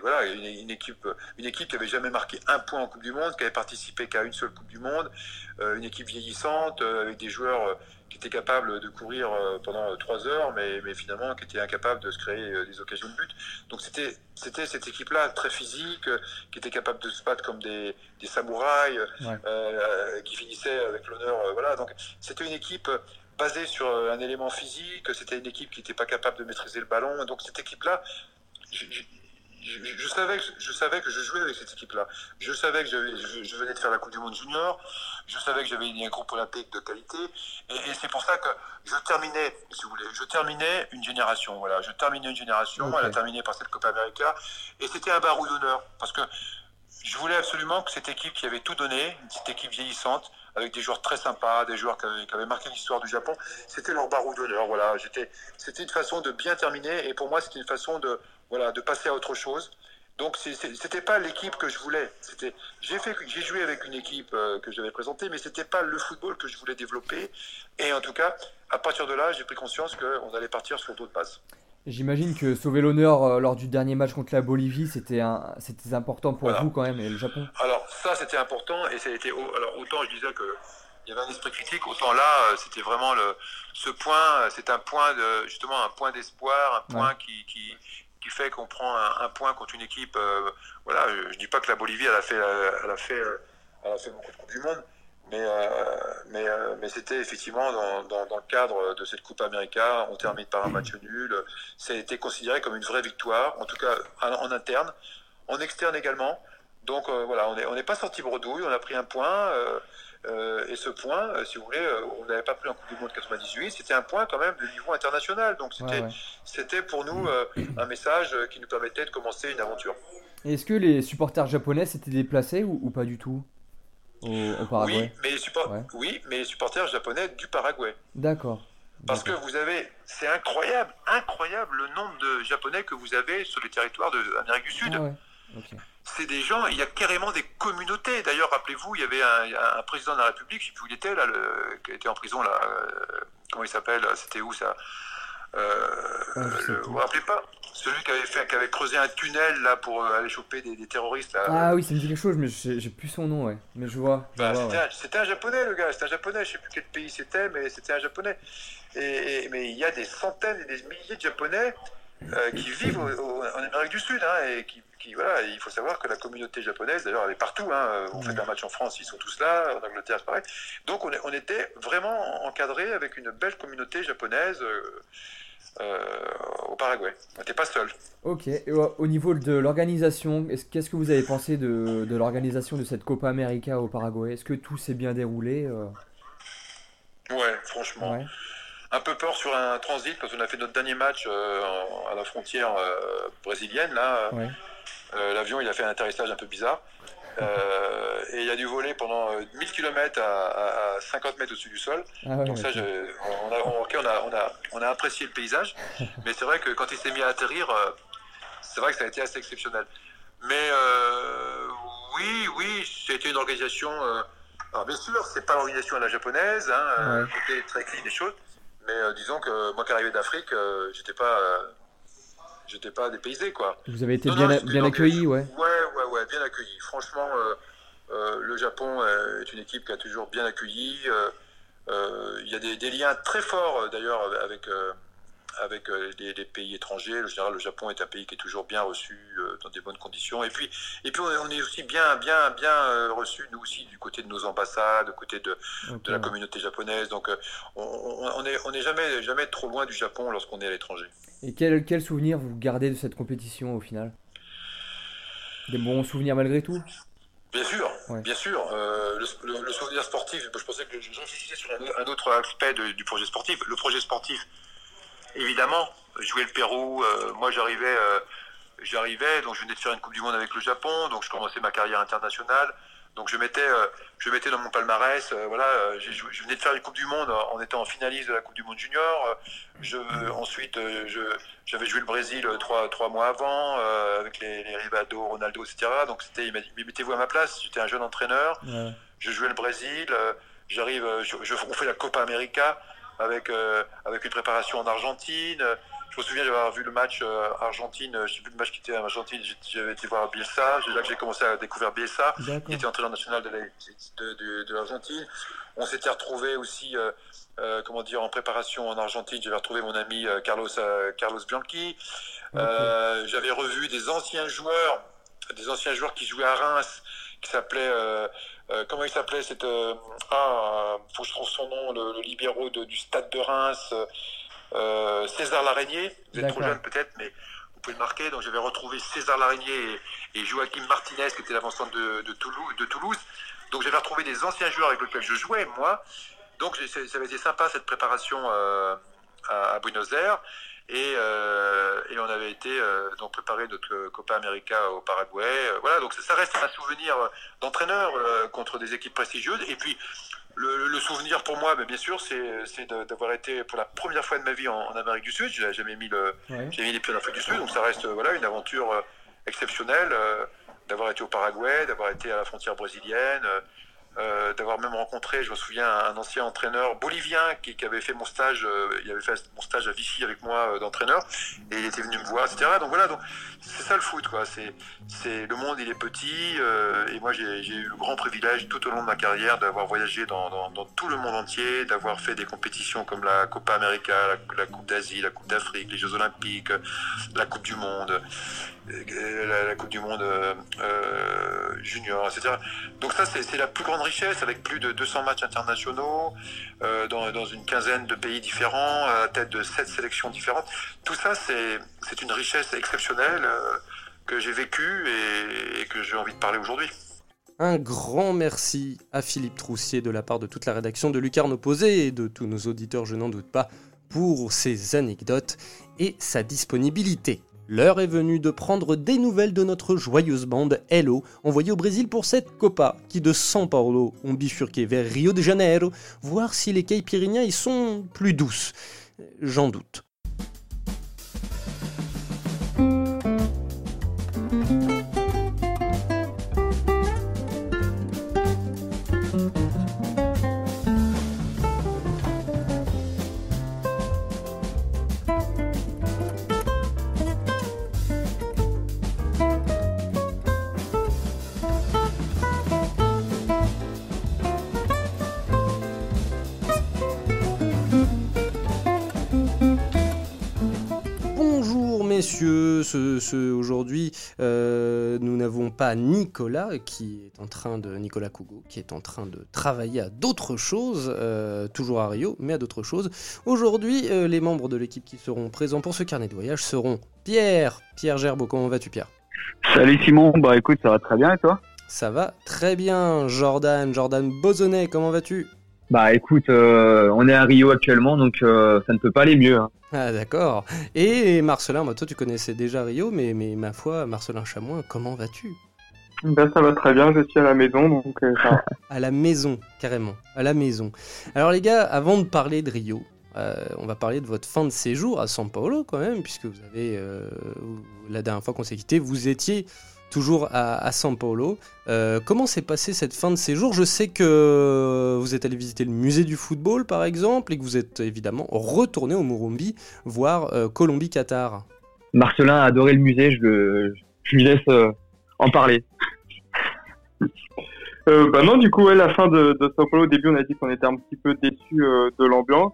voilà, une, équipe, une équipe qui avait jamais marqué un point en Coupe du Monde, qui avait participé qu'à une seule Coupe du Monde, une équipe vieillissante avec des joueurs qui était capable de courir euh, pendant euh, trois heures, mais, mais finalement qui était incapable de se créer euh, des occasions de but. Donc c'était c'était cette équipe-là très physique, qui était capable de se battre comme des, des samouraïs, qui finissait avec l'honneur. voilà, donc c'était une équipe basée sur un élément physique. C'était une équipe qui n'était pas capable de maîtriser le ballon. Donc cette équipe-là, je, savais, je savais que je jouais avec cette équipe-là. Je savais que je, venais de faire la Coupe du Monde junior. Je savais que j'avais un groupe olympique de qualité. Et, c'est pour ça que je terminais, si vous voulez, je terminais une génération. Voilà, je terminais une génération. Elle a terminé par cette Coupe América. Et c'était un barou d'honneur. Parce que je voulais absolument que cette équipe qui avait tout donné, cette équipe vieillissante, avec des joueurs très sympas, des joueurs qui avaient, marqué l'histoire du Japon, c'était leur barou d'honneur. Voilà, c'était une façon de bien terminer. Et pour moi, c'était une façon de voilà, de passer à autre chose. Donc c'était pas l'équipe que je voulais. C'était j'ai fait j'ai joué avec une équipe euh, que j'avais présentée, mais c'était pas le football que je voulais développer. Et en tout cas, à partir de là, j'ai pris conscience qu'on allait partir sur d'autres bases. J'imagine que sauver l'honneur euh, lors du dernier match contre la Bolivie, c'était c'était important pour vous quand même et le Japon. Alors ça, c'était important et ça a été alors autant je disais que il y avait un esprit critique, autant là, euh, c'était vraiment le ce point, c'est un point de justement un point d'espoir, un point qui, qui qui fait qu'on prend un, point contre une équipe. Euh, voilà, je, ne dis pas que la Bolivie, elle a fait, fait, euh, elle a fait beaucoup de Coupes du Monde, mais, euh, mais, mais c'était effectivement dans, dans, le cadre de cette Coupe América, on termine par un match nul. Ça a été considéré comme une vraie victoire, en tout cas en, interne, en externe également. Donc voilà, on n'est on pas sorti bredouille, on a pris un point. Euh, et ce point, euh, si vous voulez, euh, on n'avait pas pris en Coupe du Monde 98, c'était un point quand même de niveau international. Donc c'était pour nous un message qui nous permettait de commencer une aventure. Est-ce que les supporters japonais s'étaient déplacés ou, pas du tout au, Paraguay oui mais, les oui, mais les supporters japonais du Paraguay. D'accord. Parce que vous avez, c'est incroyable, incroyable le nombre de Japonais que vous avez sur les territoires de l'Amérique du Sud. Ah c'est des gens, il y a carrément des communautés. D'ailleurs, rappelez-vous, il y avait un, président de la République, je ne sais plus où il était, là, le, qui était en prison, là, euh, comment il s'appelle, c'était où ça euh, ah, Vous vous rappelez pas? Celui qui avait, fait, qui avait creusé un tunnel là pour euh, aller choper des, terroristes. Là, ah oui, ça me dit quelque chose, mais j'ai plus son nom, ouais. Mais je vois. Bah, c'était un, japonais, le gars. C'était un japonais. Je sais plus quel pays c'était, mais c'était un japonais. Et, mais il y a des centaines et des milliers de japonais qui vivent en Amérique du Sud hein, et qui, voilà, il faut savoir que la communauté japonaise, d'ailleurs, elle est partout. Hein, on fait un match en France, ils sont tous là, en Angleterre, c'est pareil. Donc on, on, était vraiment encadré avec une belle communauté japonaise. Euh, au Paraguay. On n'était pas seul. Ok. Et au niveau de l'organisation, qu'est-ce que vous avez pensé de, de l'organisation de cette Copa América au Paraguay? Est-ce que tout s'est bien déroulé euh? Ouais, franchement. Un peu peur sur un transit quand on a fait notre dernier match euh, à la frontière brésilienne. Là, l'avion il a fait un atterrissage un peu bizarre. Euh, et il a dû voler pendant 1000 euh, km à, 50 mètres au-dessus du sol. Ah Donc ça, on, a, on, a, on, a, apprécié le paysage, mais c'est vrai que quand il s'est mis à atterrir, euh, c'est vrai que ça a été assez exceptionnel. Mais oui, oui, c'était une organisation. alors bien sûr, c'est pas l'organisation à la japonaise, hein, c'était très clean des choses. Mais disons que moi qui arrivais d'Afrique, j'étais pas j'étais pas dépaysé quoi. Vous avez été bien, bien accueilli, ouais. Ouais, ouais, ouais, bien accueilli. Franchement, euh, euh, le Japon euh, est une équipe qui a toujours bien accueilli. Il y a des, liens très forts d'ailleurs avec avec les, pays étrangers. En général, le Japon est un pays qui est toujours bien reçu dans des bonnes conditions. Et puis, et puis on est aussi bien, bien, bien reçu nous aussi du côté de nos ambassades, du côté de, de la communauté japonaise. Donc, on n'est on est jamais, jamais trop loin du Japon lorsqu'on est à l'étranger. Et quel, quel souvenir vous gardez de cette compétition au final? Des bons souvenirs malgré tout? Bien sûr, bien sûr. Euh, le, souvenir sportif, je pensais que je réfléchissais sur un, autre aspect du projet sportif. Le projet sportif, évidemment, jouer le Pérou. Euh, moi, j'arrivais, euh, j'arrivais, donc je venais de faire une Coupe du Monde avec le Japon, donc je commençais ma carrière internationale. Donc je mettais, euh, je mettais dans mon palmarès, voilà, je venais de faire une Coupe du Monde en étant finaliste de la Coupe du Monde junior. Je, ensuite, j'avais joué le Brésil trois, trois mois avant avec les, les, Rivado, Ronaldo, etc. Donc c'était, mettez-vous à ma place. J'étais un jeune entraîneur. Je jouais le Brésil. J'arrive, je, on fait la Copa América avec avec une préparation en Argentine. Je me souviens d'avoir vu le match euh, Argentine, euh, j'ai vu le match qui était en Argentine, j'avais été voir Bielsa, c'est là que j'ai commencé à découvrir Bielsa, qui était entraîneur national de l'Argentine. On s'était retrouvé aussi, euh, comment dire, en préparation en Argentine, j'avais retrouvé mon ami Carlos, Carlos Bianchi. j'avais revu des anciens joueurs, des anciens joueurs qui jouaient à Reims, qui s'appelaient... comment il s'appelait cette ah faut que je trouve son nom le, libéraux du stade de Reims euh, César Laraignée, vous êtes trop jeune peut-être, mais vous pouvez le marquer. Donc j'avais retrouvé César Laraignée et, Joachim Martinez, qui était l'avancement de, de, Toulouse, de Toulouse. Donc j'avais retrouvé des anciens joueurs avec lesquels je jouais, moi. Donc ça avait été sympa cette préparation euh, à, Buenos Aires. Et, euh, et, on avait été donc préparé notre Copa América au Paraguay. voilà, donc ça reste un souvenir d'entraîneur contre des équipes prestigieuses. Et puis le, souvenir pour moi, bien sûr, c'est d'avoir été pour la première fois de ma vie en, Amérique du Sud. J'ai jamais mis le, j'ai mis les pieds en Afrique du Sud, donc ça reste voilà une aventure euh, exceptionnelle. Euh, d'avoir été au Paraguay, d'avoir été à la frontière brésilienne, euh, d'avoir même rencontré, je me souviens, un ancien entraîneur bolivien qui, avait fait mon stage, euh, il avait fait mon stage à Vichy avec moi euh, d'entraîneur, et il était venu me voir, etc. Donc voilà, donc c'est ça le foot, quoi. C'est, c'est le monde, il est petit, et moi j'ai, eu le grand privilège tout au long de ma carrière d'avoir voyagé dans, tout le monde entier, d'avoir fait des compétitions comme la Copa América, la, Coupe d'Asie, la Coupe d'Afrique, les Jeux Olympiques, la Coupe du Monde, la, Coupe du Monde junior, etc. Donc ça, c'est, c'est la plus grande richesse avec plus de 200 matchs internationaux euh, dans, une quinzaine de pays différents, à la tête de sept sélections différentes. Tout ça, c'est une richesse exceptionnelle euh, que j'ai vécue et, que j'ai envie de parler aujourd'hui. Un grand merci à Philippe Troussier de la part de toute la rédaction de Lucarne Opposé et de tous nos auditeurs, je n'en doute pas, pour ses anecdotes et sa disponibilité. L'heure est venue de prendre des nouvelles de notre joyeuse bande Hello, envoyée au Brésil pour cette Copa, qui de São Paulo ont bifurqué vers Rio de Janeiro, voir si les Caipirinhas y sont plus douces. J'en doute. Ce, aujourd'hui euh, nous n'avons pas Nicolas qui est en train de Nicolas Cougo qui est en train de travailler à d'autres choses, euh, toujours à Rio, mais à d'autres choses. Aujourd'hui, euh, les membres de l'équipe qui seront présents pour ce carnet de voyage seront Pierre, Pierre Gerbeau. Comment vas-tu Pierre? Salut Simon, bah écoute, ça va très bien et toi? Ça va très bien. Jordan, Jordan Bozonnet, comment vas-tu? Bah écoute, on est à Rio actuellement, donc ça ne peut pas aller mieux. Hein. Ah d'accord. Et Marcelin, bah, toi tu connaissais déjà Rio, mais, mais ma foi, Marcelin Chamois, comment vas-tu? Ben, ça va très bien, je suis à la maison, donc euh, à la maison, carrément, à la maison. Alors les gars, avant de parler de Rio, euh, on va parler de votre fin de séjour à São Paulo quand même, puisque vous avez, euh, la dernière fois qu'on s'est quitté, vous étiez toujours à, à São Paulo. Euh, comment s'est passée cette fin de séjour? Je sais que vous êtes allé visiter le musée du football, par exemple, et que vous êtes évidemment retourné au Morumbi voir euh, Colombie-Qatar. Marcelin a adoré le musée, je, lui laisse euh, en parler. bah non, du coup, la fin de, de Sao Paulo, au début, on a dit qu'on était un petit peu déçu de l'ambiance.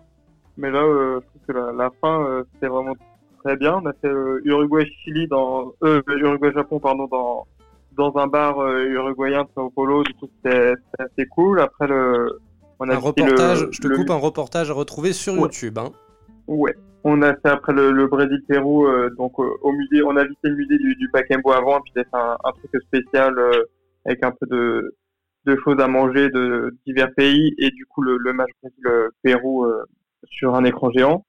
Mais là, je trouve que la, la fin, c'était vraiment très bien. On a fait euh, Uruguay-Chili dans euh, Uruguay-Japon pardon dans dans un bar euh, uruguayen de Sao Paulo. Du coup, c'était assez cool. Après le on a un reportage, je te coupe un reportage à retrouver sur YouTube. Hein. Ouais. On a fait après le, Brésil-Pérou, donc au musée, on a visité le musée du, du Paquembo avant, et puis un, un, truc spécial avec un peu de, de choses à manger de divers pays, et du coup le, le match Brésil-Pérou sur un écran géant.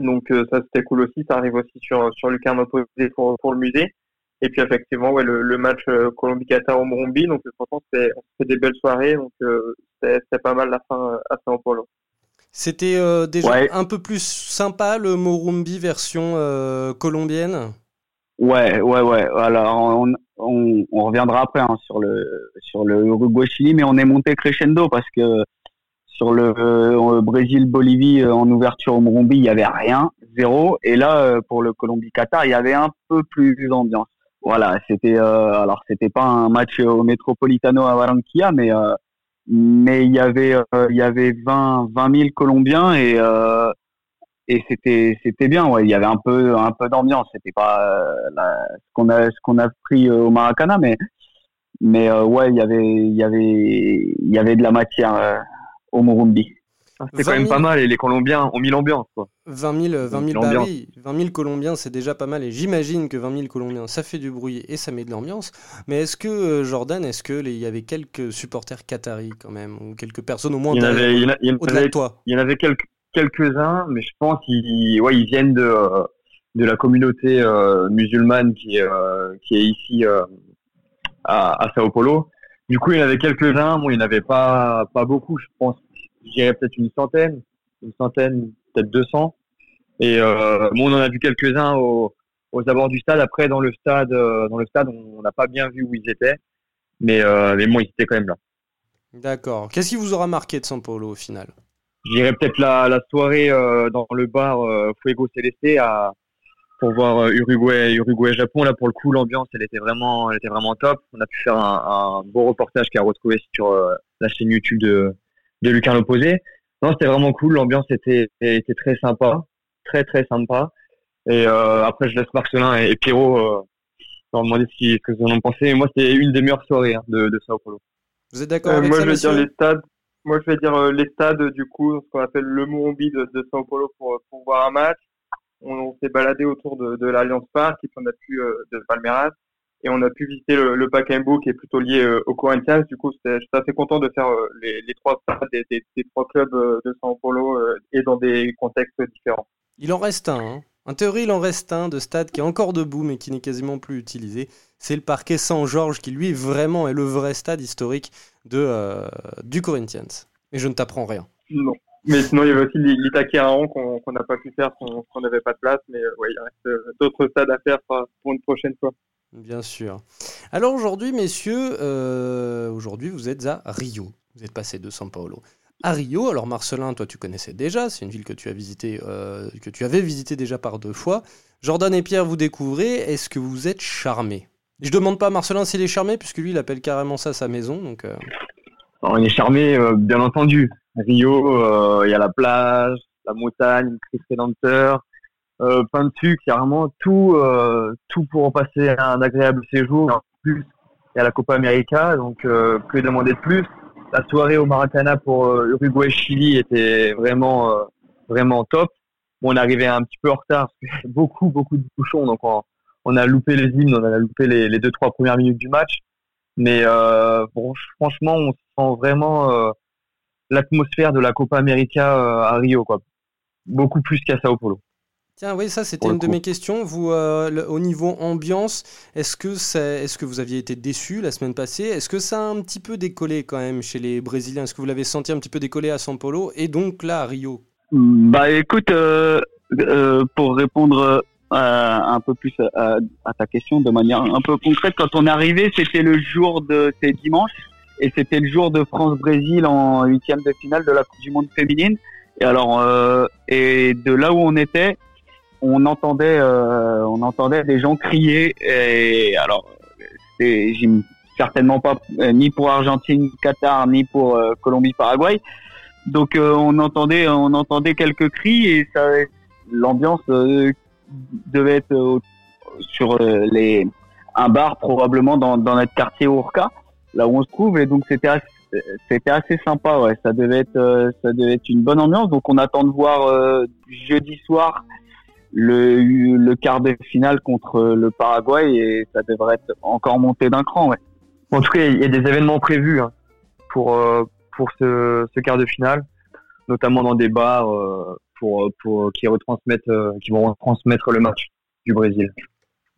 Donc euh, ça c'était cool aussi, ça arrive aussi sur sur le carnet opposé pour pour le musée. Et puis effectivement ouais le, le match euh, Colombie-Qatar au Morumbi, donc franchement c'était on fait des belles soirées, donc euh, c'était pas mal la fin à Sao Paulo. C'était déjà un peu plus sympa le Morumbi version colombienne? Ouais, ouais, ouais. Alors, on, on, on reviendra après hein, sur le sur le Uruguay-Chili, mais on est monté crescendo parce que sur le euh, Brésil-Bolivie euh, en ouverture au Morumbi, il y avait rien, zéro. Et là, euh, pour le Colombie-Qatar, il y avait un peu plus d'ambiance. Voilà, c'était alors c'était pas un match au Metropolitano à Barranquilla, mais mais il y avait il y avait 20 20 000 Colombiens et et c'était c'était bien ouais il y avait un peu un peu d'ambiance c'était pas ce qu'on a ce qu'on a pris au Maracana mais mais ouais il y avait il y avait il y avait de la matière au Morumbi. Ah, c'est quand même pas mal et les Colombiens ont mis l'ambiance. 20 000, 20 000, bah oui, 20 000 Colombiens, c'est déjà pas mal et j'imagine que 20 000 Colombiens, ça fait du bruit et ça met de l'ambiance. Mais est-ce que, euh, Jordan, est-ce qu'il y avait quelques supporters qataris quand même ou quelques personnes au moins il y en avait, il y en avait, toi? Il y en avait quelques, quelques-uns, mais je pense qu'ils ouais, ils viennent de, de la communauté euh, musulmane qui, euh, qui est ici à, à Sao Paulo. Du coup, il y en avait quelques-uns. Bon, il n'y en avait pas, pas beaucoup, je pense. Je dirais peut-être une centaine, une centaine, peut-être 200. Et euh, bon, on en a vu quelques-uns aux, aux abords du stade. Après, dans le stade, euh, dans le stade, on n'a pas bien vu où ils étaient, mais euh, mais bon, ils étaient quand même là. D'accord. Qu'est-ce qui vous aura marqué de São Paulo au final? Je dirais peut-être la, la soirée euh, dans le bar euh, Fuego Celeste à pour voir euh, Uruguay, Uruguay, Japon. Là, pour le coup, l'ambiance, elle était vraiment, elle était vraiment top. On a pu faire un, un beau reportage qui a retrouvé sur euh, la chaîne YouTube de, de Lucas Loposé. Non, c'était vraiment cool. L'ambiance était, était très sympa, très très sympa. Et euh, après, je laisse Marcelin et, Pierrot euh, leur demander ce, vous en pensez. moi, c'était une des meilleures soirées hein, de, de Sao Paulo. Vous êtes d'accord avec moi, ça, je vais dire les stades. Moi, je vais dire les stades du coup, ce qu'on appelle le Morumbi de, de Sao Paulo pour, pour voir un match on, s'est baladé autour de, de l'Alliance Park, et puis on a pu euh, de Palmeiras, et on a pu visiter le, le Pacaembu qui est plutôt lié euh, au Corinthians. Du coup, j'étais assez content de faire euh, les, les, trois stades des, des, des, trois clubs de São Paulo et dans des contextes différents. Il en reste un. Hein. En théorie, il en reste un de stade qui est encore debout mais qui n'est quasiment plus utilisé. C'est le parquet Saint-Georges qui, lui, vraiment est le vrai stade historique de, du Corinthians. Et je ne t'apprends rien. Non. Mais sinon, il y avait aussi l'Itaqueraon qu'on n'a pas pu faire, qu'on n'avait pas de place. Mais euh, ouais, il reste euh, d'autres stades à faire pour une prochaine fois. Bien sûr. Alors aujourd'hui, messieurs, euh, aujourd'hui vous êtes à Rio. Vous êtes passé de São Paulo à Rio. Alors Marcelin, toi tu connaissais déjà, c'est une ville que tu as visité, euh, que tu avais visité déjà par deux fois. Jordan et Pierre, vous découvrez. Est-ce que vous êtes charmés? Je demande pas à Marcelin s'il est charmé, puisque lui il appelle carrément ça sa maison. Donc. Euh... On est charmé, euh, bien entendu. Rio, euh, il y a la plage, la montagne, Christ Rédempteur. euh, sucre, il y a vraiment tout, euh, tout pour passer un agréable séjour. En plus, il y a la Copa América, donc euh, que demander de plus? La soirée au Maracana pour Uruguay-Chili était vraiment, vraiment top. Bon, on arrivé un petit peu en retard, parce avait beaucoup, beaucoup de bouchons, donc on, a loupé les hymnes, on a loupé les, les deux, trois premières minutes du match. Mais bon, franchement, on sent vraiment l'atmosphère de la Copa América euh, à Rio, quoi. Beaucoup plus qu'à Sao Paulo. Tiens, oui, ça c'était une de mes questions. Vous, euh, le- au niveau ambiance, est-ce que, est-ce que vous aviez été déçu la semaine passée? Est-ce que ça a un petit peu décollé quand même chez les Brésiliens? Est-ce que vous l'avez senti un petit peu décollé à São Paulo et donc là à Rio? Bah écoute, euh, euh, pour répondre euh, un peu plus à, à ta question de manière un peu concrète, quand on est arrivé, c'était le jour de, c'est dimanche, et c'était le jour de France-Brésil en huitième de finale de la Coupe du Monde féminine. Et alors, euh, et de là où on était, on entendait, euh, on entendait des gens crier. Et alors, j'im- certainement pas euh, ni pour Argentine, Qatar, ni pour euh, Colombie, Paraguay. Donc euh, on entendait, on entendait quelques cris et ça, l'ambiance devait être sur les un bar probablement dans, dans notre quartier Urca, là où on se trouve. Et donc c'était assez, c'était assez sympa ouais. Ça devait être euh, ça devait être une bonne ambiance. Donc on attend de voir euh, jeudi soir le le quart de finale contre le Paraguay. Et ça devrait être encore monté d'un cran ouais. En tout cas, il y a des événements prévus hein, pour euh, pour ce, ce quart de finale, notamment dans des bars euh, pour pour qui retransmettent euh, qui vont retransmettre le match du Brésil.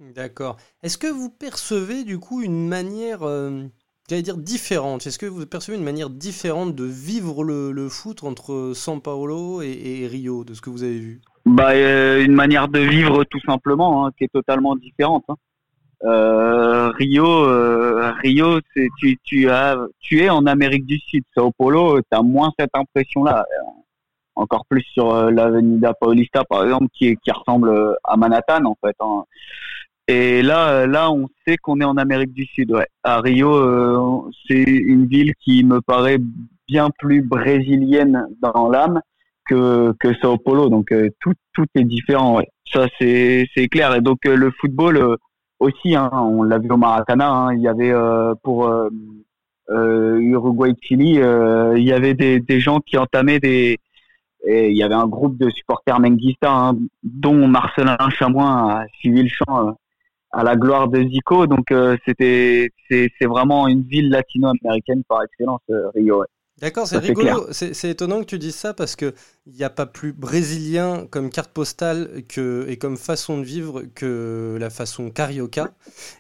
D'accord. Est-ce que vous percevez du coup une manière, euh, j'allais dire différente Est-ce que vous percevez une manière différente de vivre le, foot entre São Paulo et, Rio, de ce que vous avez vu? Bah, euh, une manière de vivre tout simplement hein, qui est totalement différente. hein. Euh, Rio, euh, Rio, tu, tu es en Amérique du Sud. Sao Paulo, tu as moins cette impression-là. Encore plus sur l'Avenida Paulista, par exemple, qui, ressemble à Manhattan, en fait. hein. Et là, euh, là, on sait qu'on est en Amérique du Sud. Ouais. À Rio, euh, c'est une ville qui me paraît bien plus brésilienne dans l'âme que, Sao Paulo. Donc euh, tout, tout est différent. Ça c'est c'est clair. Et donc le football aussi, hein, on l'a vu au Maracana. hein, il y avait pour Uruguay-Chili, il y avait des, gens qui entamaient des et il y avait un groupe de supporters menguistas, hein, dont Marcelin Chamoin a suivi le euh, à la gloire de Zico. Donc euh, c'était c'est vraiment une ville latino-américaine par excellence, euh, Rio. ouais. D'accord, c'est rigolo. C'est étonnant que tu dises ça parce que il n'y a pas plus brésilien comme carte postale que, et comme façon de vivre que la façon carioca.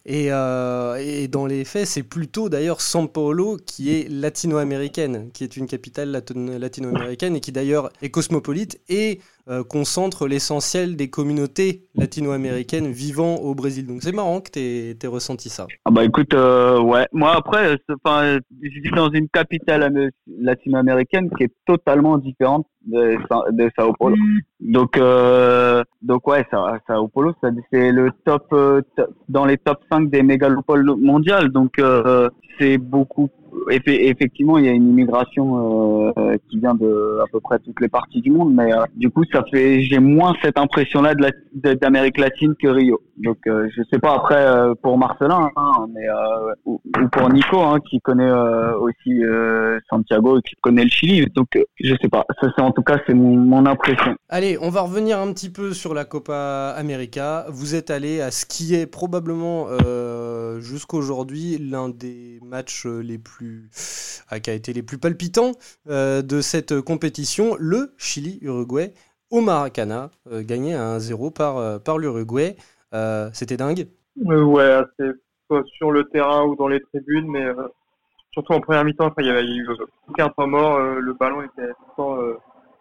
Et, euh, et dans les faits, c'est plutôt d'ailleurs São Paulo qui est latino-américaine, qui est une capitale latino-américaine et qui d'ailleurs est cosmopolite et euh, concentre l'essentiel des communautés latino-américaines vivant au Brésil. Donc c'est marrant que tu aies, ressenti ça. Ah bah écoute, euh, ouais, moi après, je vis dans une capitale amé- latino-américaine qui est totalement différente de, Sa- de Sao Paulo. Donc, euh, donc ouais, Sao Paulo, c'est le euh, top- dans les top 5 des mégalopoles mondiales. Donc, c'est beaucoup. Effe- Effectivement, il y a une immigration euh, qui vient de à peu près toutes les parties du monde, mais euh, du coup, ça fait, j'ai moins cette impression-là d'Amérique latine que Rio. Donc, euh, je sais pas après euh, pour Marcelin, hein, mais ou, ou pour Nico, hein, qui connaît aussi Santiago et qui connaît le Chili. Donc, je sais pas. En tout cas, c'est mon, mon impression. Allez, on va revenir un petit peu sur la Copa América. Vous êtes allé à ce qui est probablement jusqu'aujourd'hui l'un des matchs les plus, ah, qui a été les plus palpitants euh, de cette compétition, le Chili-Uruguay au Maracana, euh, gagné à 1-0 par, euh, par l'Uruguay. Euh, C'était dingue. Euh, ouais, assez, soit sur le terrain ou dans les tribunes, mais euh, surtout en première mi-temps, il y avait eu aucun temps mort, euh, le ballon était tout euh,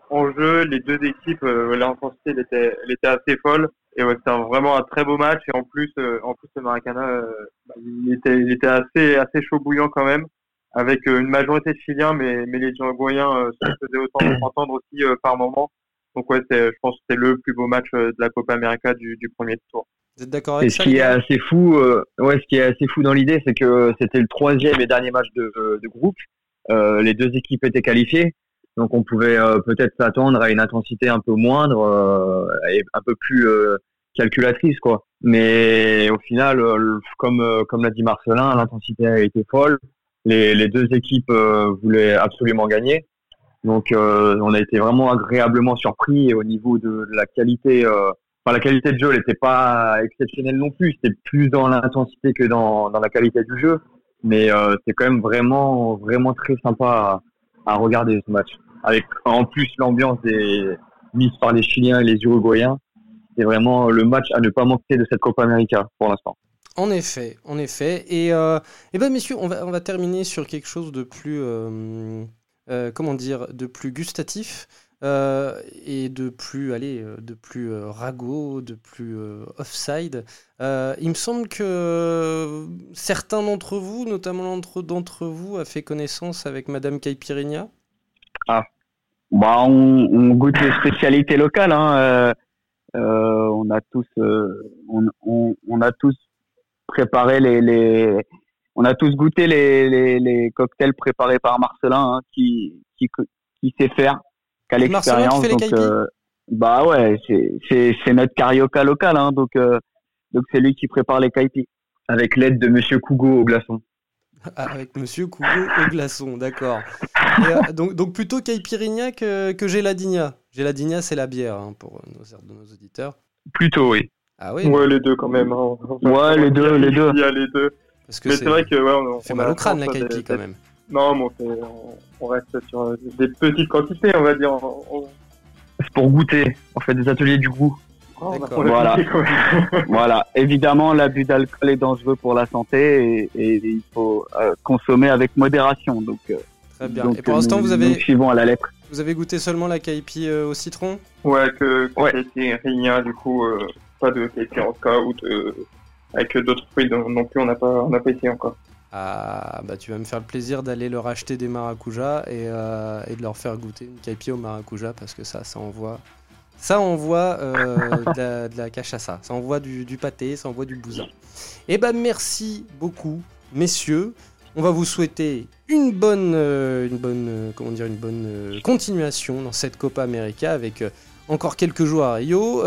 en jeu, les deux équipes, euh, l'intensité elle était, était assez folle, et ouais, c'était vraiment un très beau match, et en plus, euh, en plus le Maracana, euh, bah, il était, était assez, assez chaud bouillant quand même, avec euh, une majorité de Chiliens, mais, mais les Uruguayens euh, se faisaient autant entendre aussi euh, par moment. Donc ouais, c'est, je pense que c'était le plus beau match euh, de la Copa América du, du premier tour. Vous êtes d'accord Et avec ce ça qui est assez fou, euh, ouais, ce qui est assez fou dans l'idée, c'est que c'était le troisième et dernier match de, de groupe. Euh, les deux équipes étaient qualifiées. Donc on pouvait peut-être s'attendre à une intensité un peu moindre et un peu plus calculatrice quoi. Mais au final, comme comme l'a dit Marcelin, l'intensité a été folle. Les, deux équipes voulaient absolument gagner. Donc on a été vraiment agréablement surpris au niveau de, la qualité. Enfin, la qualité de jeu, n'était pas exceptionnelle non plus. C'était plus dans l'intensité que dans, dans la qualité du jeu. Mais euh, c'est quand même vraiment, vraiment très sympa à, à, regarder ce match. Avec en plus l'ambiance des mise par les Chiliens et les Uruguayens. C'est vraiment le match à ne pas manquer de cette Copa América pour l'instant. En effet, en effet. Et, euh, et ben messieurs, on va, on va terminer sur quelque chose de plus, euh, euh, comment dire, de plus gustatif. Euh, et de plus, allez, de plus ragot, de plus offside. il me semble que certains d'entre vous, notamment d'entre vous, a fait connaissance avec Madame Caipirinha? Ah, bah on, goûte les spécialités locales. Hein. on a tous, on, a tous préparé les, les, on a tous goûté les, les, les cocktails préparés par Marcelin, hein, qui, qui, qui sait faire qu'à l'expérience. Donc, euh, bah ouais, c'est notre carioca local, hein, donc euh, donc c'est lui qui prépare les caipis avec l'aide de Monsieur Cougo au glaçon. Ah, avec Monsieur Cougo au glaçon, d'accord. Euh, donc, donc plutôt caipirinha que, que Géladigna. Géladigna, c'est la bière hein, pour nos, nos auditeurs. Plutôt, oui. Ah oui. Ouais, les deux quand même. Hein. ouais, les deux, les deux. Il y a les deux. Parce que mais c'est vrai que ouais, on, fait mal au crâne la caipi quand même. Non, mais on, reste sur des petites quantités, on va dire. C'est pour goûter. On fait des ateliers du goût. Oh, voilà. voilà. Évidemment, l'abus d'alcool est dangereux pour la santé et, il faut euh, consommer avec modération. Donc, euh, Très bien. et pour l'instant, vous avez. Suivons à la lettre. Vous avez goûté seulement la caipi euh, au citron? Ouais, que, que ouais. rien, du coup, pas de caipi en cas ou de... avec d'autres fruits non plus, on n'a pas, on n'a pas essayé encore. Ah, bah tu vas me faire le plaisir d'aller leur acheter des maracujas et, euh, de leur faire goûter une caipi au maracuja parce que ça, ça envoie, ça envoie euh, de, la, de, la, cachaça, ça envoie du, pâté, ça envoie du bousin. Et eh bah merci beaucoup, messieurs. On va vous souhaiter une bonne, euh, une bonne, comment dire, une bonne continuation dans cette Copa América avec encore quelques jours à Rio,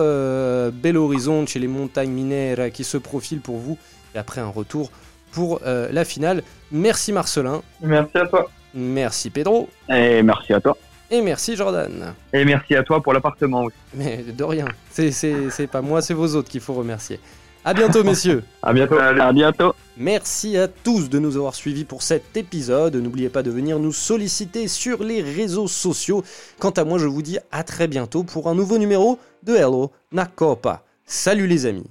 bel horizon chez les montagnes mineires qui se profilent pour vous et après un retour pour euh, la finale. Merci Marcelin. Merci à toi. Merci Pedro. Et merci à toi. Et merci Jordan. Et merci à toi pour l'appartement aussi. Mais de rien. C'est pas moi, c'est vos autres qu'il faut remercier. À bientôt messieurs. à bientôt. À bientôt. Merci à tous de nous avoir suivis pour cet épisode. N'oubliez pas de venir nous solliciter sur les réseaux sociaux. Quant à moi, je vous dis à très bientôt pour un nouveau numéro de Hello Nakopa. Salut les amis.